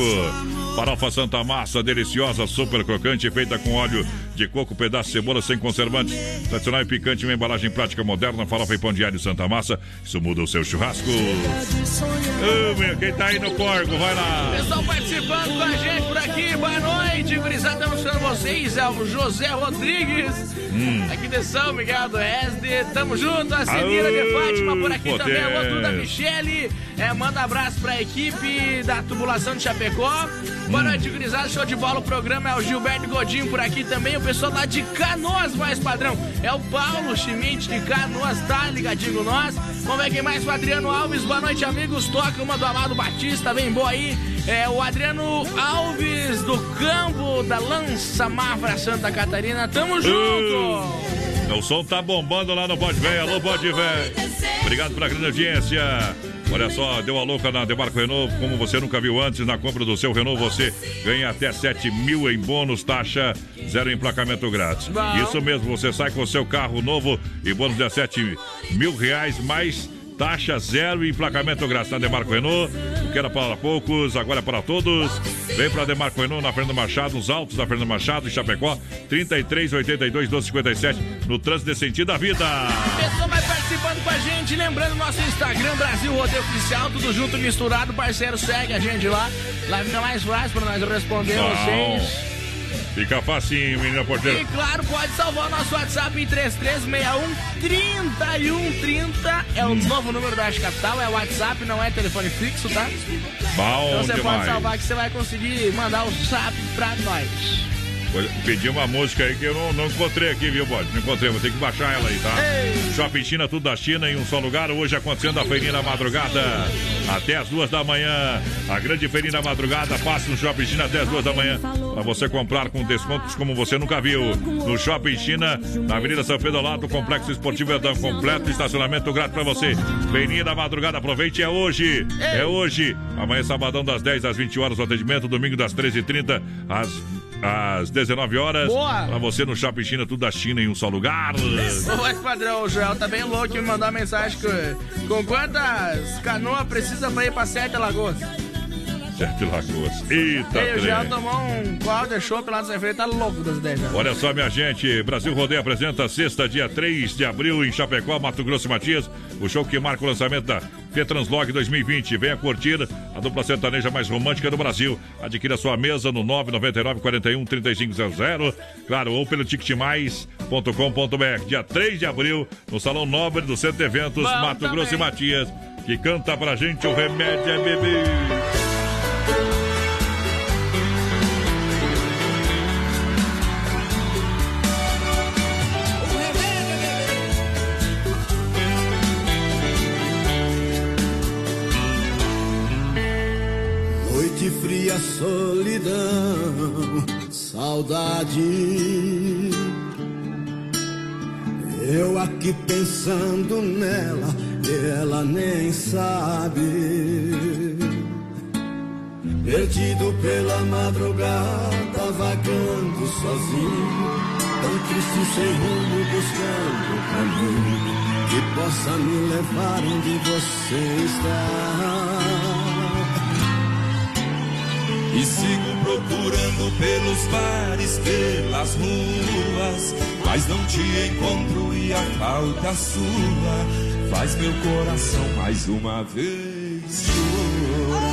Farofa Santa Massa, deliciosa, super crocante, feita com óleo de coco, pedaço de cebola sem conservantes. Tradicional e picante, uma embalagem prática moderna, farofa e pão diário Santa Massa. Isso muda o seu churrasco. Ô, meu, quem tá aí no corgo, vai lá. Pessoal participando com a gente por aqui, boa noite, gurizada, estamos escutando vocês, é o José Rodrigues, Hum. aqui de São Miguel do Oeste, tamo junto, a Cenira de Fátima por aqui também, o outro da. Michele, é, manda abraço pra equipe da tubulação de Chapecó, boa Hum. noite, gurizada, show de bola, o programa é o Gilberto Godinho por aqui também, o pessoal lá de Canoas, mais padrão, é o Paulo Schmidt de Canoas, tá ligadinho com nós, vamos ver quem mais, o Adriano Alves, boa noite, amigos, toca uma do Amado Batista, bem boa aí, é o Adriano Alves do Campo da Lança Mafra Santa Catarina. Tamo junto! O som tá bombando lá no Véia. Alô, Véia. Obrigado pela grande audiência. Olha só, deu a louca na Demarco Renault, como você nunca viu antes, na compra do seu Renault, você ganha até 7 mil em bônus, taxa, zero emplacamento grátis. Bom. Isso mesmo, você sai com o seu carro novo e bônus de 7 mil reais, mais taxa zero e emplacamento grátis na Demarco Renault. O que era para poucos, agora é para todos. Vem para Demarco Renault na Fernanda Machado, nos altos da Fernanda Machado, em Chapecó, 33 82 12 57, no trânsito de sentido da vida. Pessoal vai participando com a gente, lembrando nosso Instagram, Brasil Rodeio Oficial, tudo junto, misturado, parceiro, segue a gente lá. Lá fica mais fácil pra nós responder Bom. vocês. Fica facinho, menina porteira. E claro, pode salvar o nosso WhatsApp em 3361-3130. É o novo número da Arte Capital, é WhatsApp, não é telefone fixo, tá? Bom Então você pode demais. salvar que você vai conseguir mandar o SAP pra nós. Pedi uma música aí que eu não, não encontrei aqui, viu, Bode? Não encontrei, vou ter que baixar ela aí, tá? Shopping China, tudo da China em um só lugar. Hoje acontecendo a feirinha da madrugada até as duas da manhã. A grande feirinha da madrugada passa no Shopping China até as duas da manhã. Pra você comprar com descontos como você nunca viu. No Shopping China, na Avenida São Pedro, do Complexo Esportivo Verdão completo. Estacionamento grátis pra você. Feirinha da madrugada, aproveite, é hoje. É hoje. Amanhã, sabadão, das 10 às 20 horas, o atendimento. Domingo, das 13h30 às às 19 horas. Boa. Pra você no Shopping China, tudo da China em um só lugar. Ô, voz padrão, o Joel tá bem louco me mandou uma mensagem que, com quantas canoas precisa pra ir pra Sete Lagoas? Sete Lagoas. Eita, Joel trem. tomou um quadro de chopp lá no Sem Freio, tá louco das ideias já. Olha só, minha gente, Brasil Rodeio apresenta sexta, dia 3 de abril, em Chapecó, Mato Grosso e Matias, o show que marca o lançamento da Tetranslog 2020. Venha curtir a dupla sertaneja mais romântica do Brasil. Adquira sua mesa no 999 41 3500. Claro, ou pelo ticketmais.com.br. Dia 3 de abril, no Salão Nobre do Centro de Eventos, Bom Mato também. Grosso e Matias, que canta pra gente o remédio é beber. Noite fria, solidão, saudade. Eu aqui pensando nela, ela nem sabe. Perdido pela madrugada, vagando sozinho, tão triste sem rumo, buscando um caminho que possa me levar onde você está. E sigo procurando pelos bares, pelas ruas, mas não te encontro e a falta sua faz meu coração mais uma vez chorar.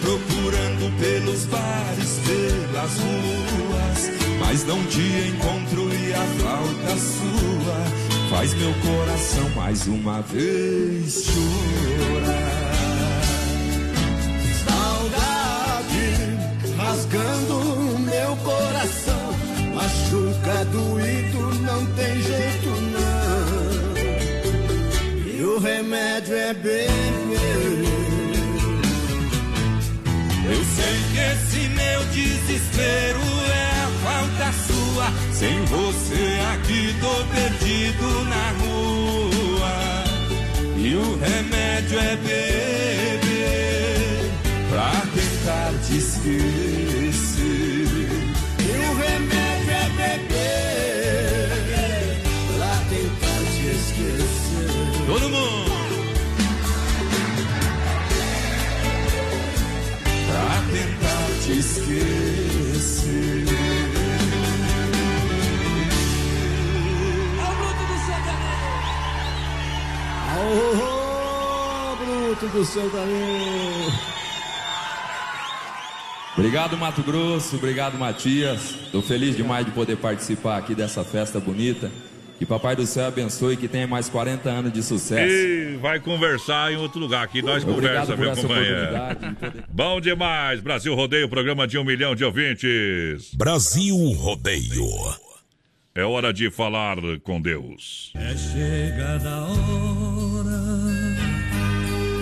Procurando pelos bares, pelas ruas, mas não te encontro e a falta sua faz meu coração mais uma vez chorar. Saudade rasgando meu coração, machuca doído, não tem jeito não. E o remédio é beber. Desespero é a falta sua. Sem você aqui tô perdido na rua. E o remédio é beber pra tentar te. Esquecer. Ô, bruto do caminho. Obrigado, Mato Grosso. Obrigado, Matias. Estou feliz demais de poder participar aqui dessa festa bonita. Que Papai do Céu abençoe e que tenha mais 40 anos de sucesso. E vai conversar em outro lugar. Aqui nós Obrigado conversa, meu companheiro. oportunidade Bom demais. Brasil Rodeio, programa de um milhão de ouvintes. Brasil Rodeio. É hora de falar com Deus. É chegada a hora,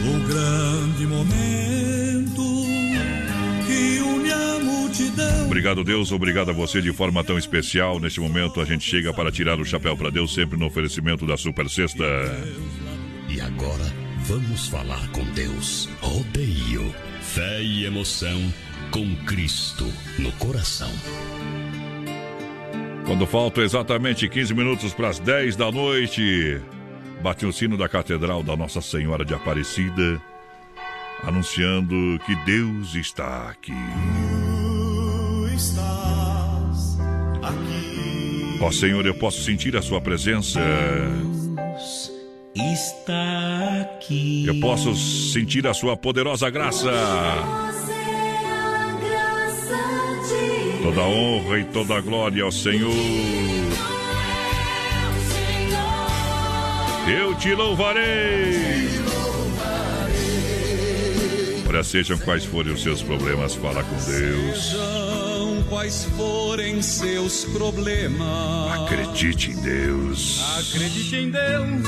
o grande momento Obrigado, Deus. Obrigado a você de forma tão especial. Neste momento, a gente chega para tirar o chapéu para Deus, sempre no oferecimento da Super Sexta. E agora vamos falar com Deus. Rodeio, fé e emoção com Cristo no coração. Quando faltam exatamente 15 minutos para as 10 da noite, bate o sino da Catedral da Nossa Senhora de Aparecida, anunciando que Deus está aqui. Estás aqui. Ó Senhor, eu posso sentir a Sua presença. Está aqui. Eu posso sentir a Sua poderosa graça. Toda honra e toda glória ao Senhor. Eu te louvarei. Olha, sejam quais forem os seus problemas, fala com Deus. Quais forem seus problemas. Acredite em Deus. Acredite em Deus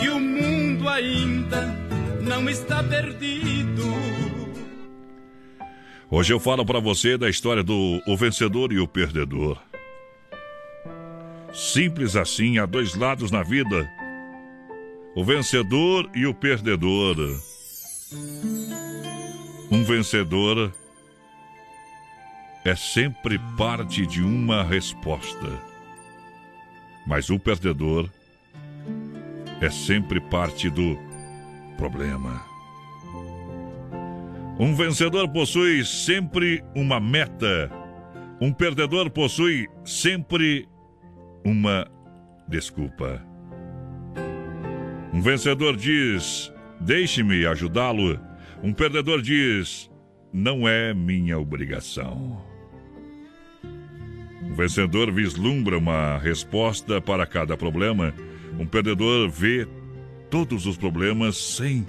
que o mundo ainda não está perdido. Hoje eu falo para você da história do o vencedor e o perdedor. Simples assim, há dois lados na vida: o vencedor e o perdedor. Um vencedor é sempre parte de uma resposta, mas o perdedor é sempre parte do problema. Um vencedor possui sempre uma meta, um perdedor possui sempre uma desculpa. Um vencedor diz: Deixe-me ajudá-lo Um perdedor diz: Não é minha obrigação. Um vencedor vislumbra uma resposta para cada problema. Um perdedor vê todos os problemas sem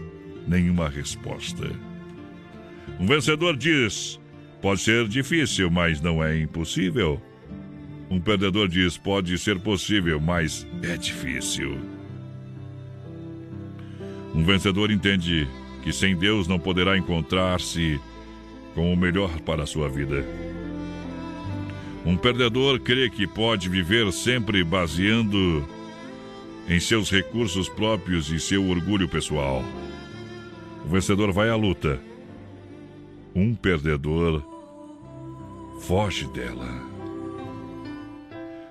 nenhuma resposta. Um vencedor diz: Pode ser difícil, mas não é impossível. Um perdedor diz: Pode ser possível, mas é difícil. Um vencedor entende que sem Deus não poderá encontrar-se com o melhor para a sua vida. Um perdedor crê que pode viver sempre baseando em seus recursos próprios e seu orgulho pessoal. O vencedor vai à luta. Um perdedor foge dela.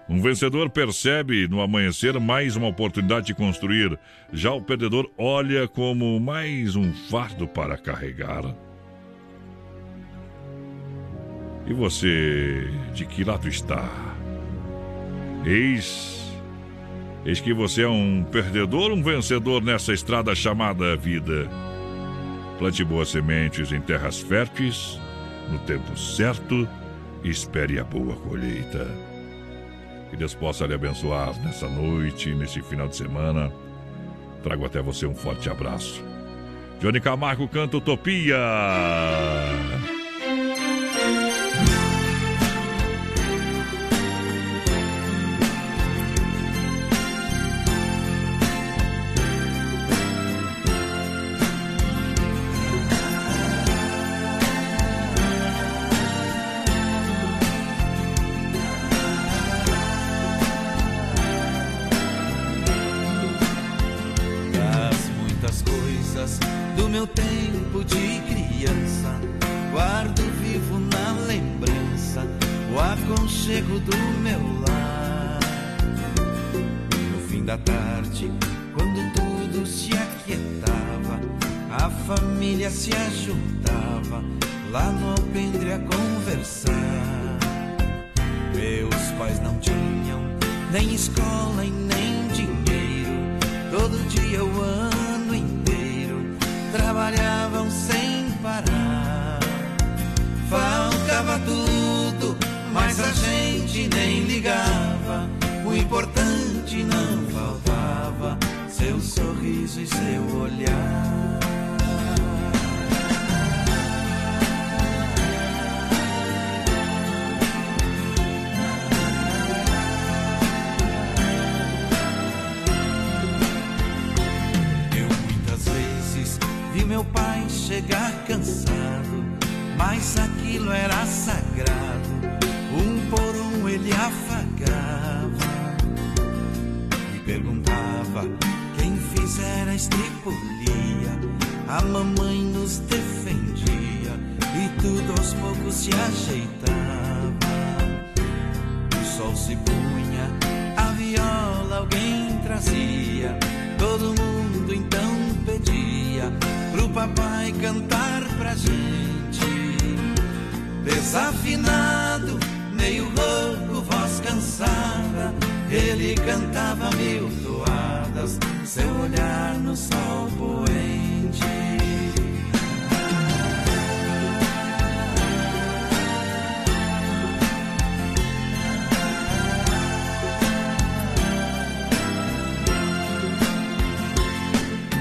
Um vencedor percebe no amanhecer mais uma oportunidade de construir, já o perdedor olha como mais um fardo para carregar. E você, de que lado está? Eis, eis que você é um perdedor um vencedor nessa estrada chamada vida. Plante boas sementes em terras férteis, no tempo certo, espere a boa colheita. Que Deus possa lhe abençoar nessa noite, nesse final de semana. Trago até você um forte abraço. Johnny Camargo canta Utopia. Estripulia. A mamãe nos defendia e tudo aos poucos se ajeitava. O sol se punha, a viola alguém trazia. Todo mundo então pedia pro papai cantar pra gente. Desafinado, meio rouco, voz cansada, ele cantava mil seu olhar no sol poente.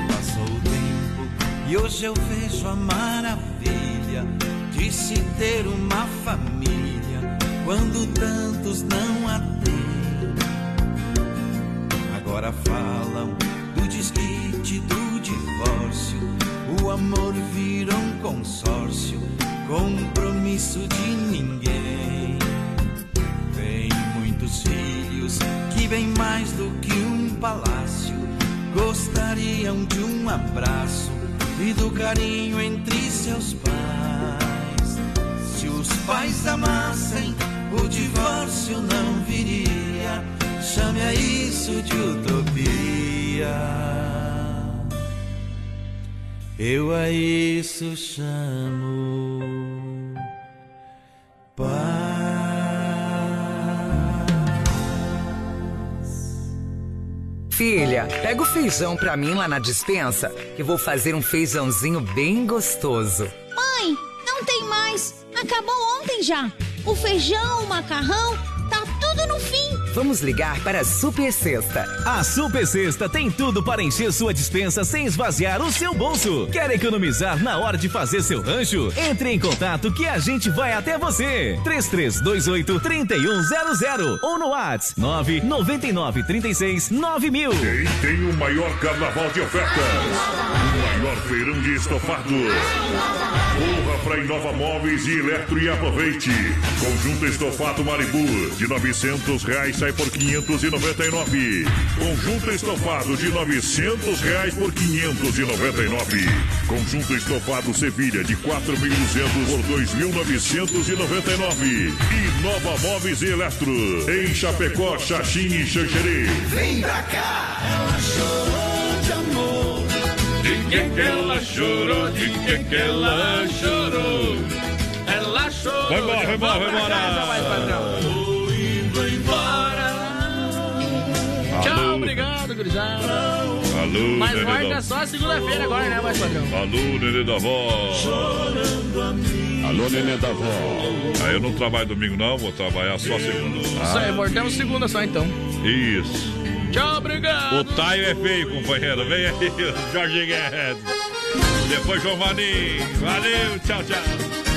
Passou o tempo e hoje eu vejo a maravilha de se ter uma família quando tantos não a têm. Agora falam do desquite, do divórcio. O amor vira um consórcio, compromisso de ninguém. Tem muitos filhos que vêm mais do que um palácio. Gostariam de um abraço e do carinho entre seus pais. Se os pais amassem, o divórcio não viria. Chame a isso de utopia. Eu a isso chamo Filha, pega o feijão pra mim lá na dispensa, que vou fazer um feijãozinho bem gostoso. Mãe, não tem mais. Acabou ontem já. O feijão, o macarrão, tá tudo no fim. Vamos ligar para a Super Sexta. A Super Sexta tem tudo para encher sua dispensa sem esvaziar o seu bolso. Quer economizar na hora de fazer seu rancho? Entre em contato que a gente vai até você. 3328 3100 ou no WhatsApp 999 36 9000. Quem tem o maior carnaval de ofertas? O maior feirão de estofado. Corra para Inova Móveis e Eletro e aproveite. Conjunto estofado Maribu de 900 reais sai por 599. Conjunto estofado de 900 reais por 599. Conjunto estofado Sevilha de 4.200 por 2.999. Inova Móveis e Eletro em Chapecó, Xaxim e Xanxerê. Vem pra cá, ela chorou de amor. De que que ela chorou? De que que ela chorou? Ela chorou. Vai embora, vai embora, vai embora. Tchau, obrigado, gurizada. Alô, Mas nenê volta da... só segunda-feira agora, né, mais padrão? Alô, nenê da voz. Alô, nenê da voz. Aí eu não trabalho domingo não, vou trabalhar só segunda. Isso aí, voltamos segunda só então. Isso. Tchau, obrigado. O Taio é feio, companheiro. Vem aí, Jorge Guedes. Depois Giovanni. Valeu, tchau, tchau.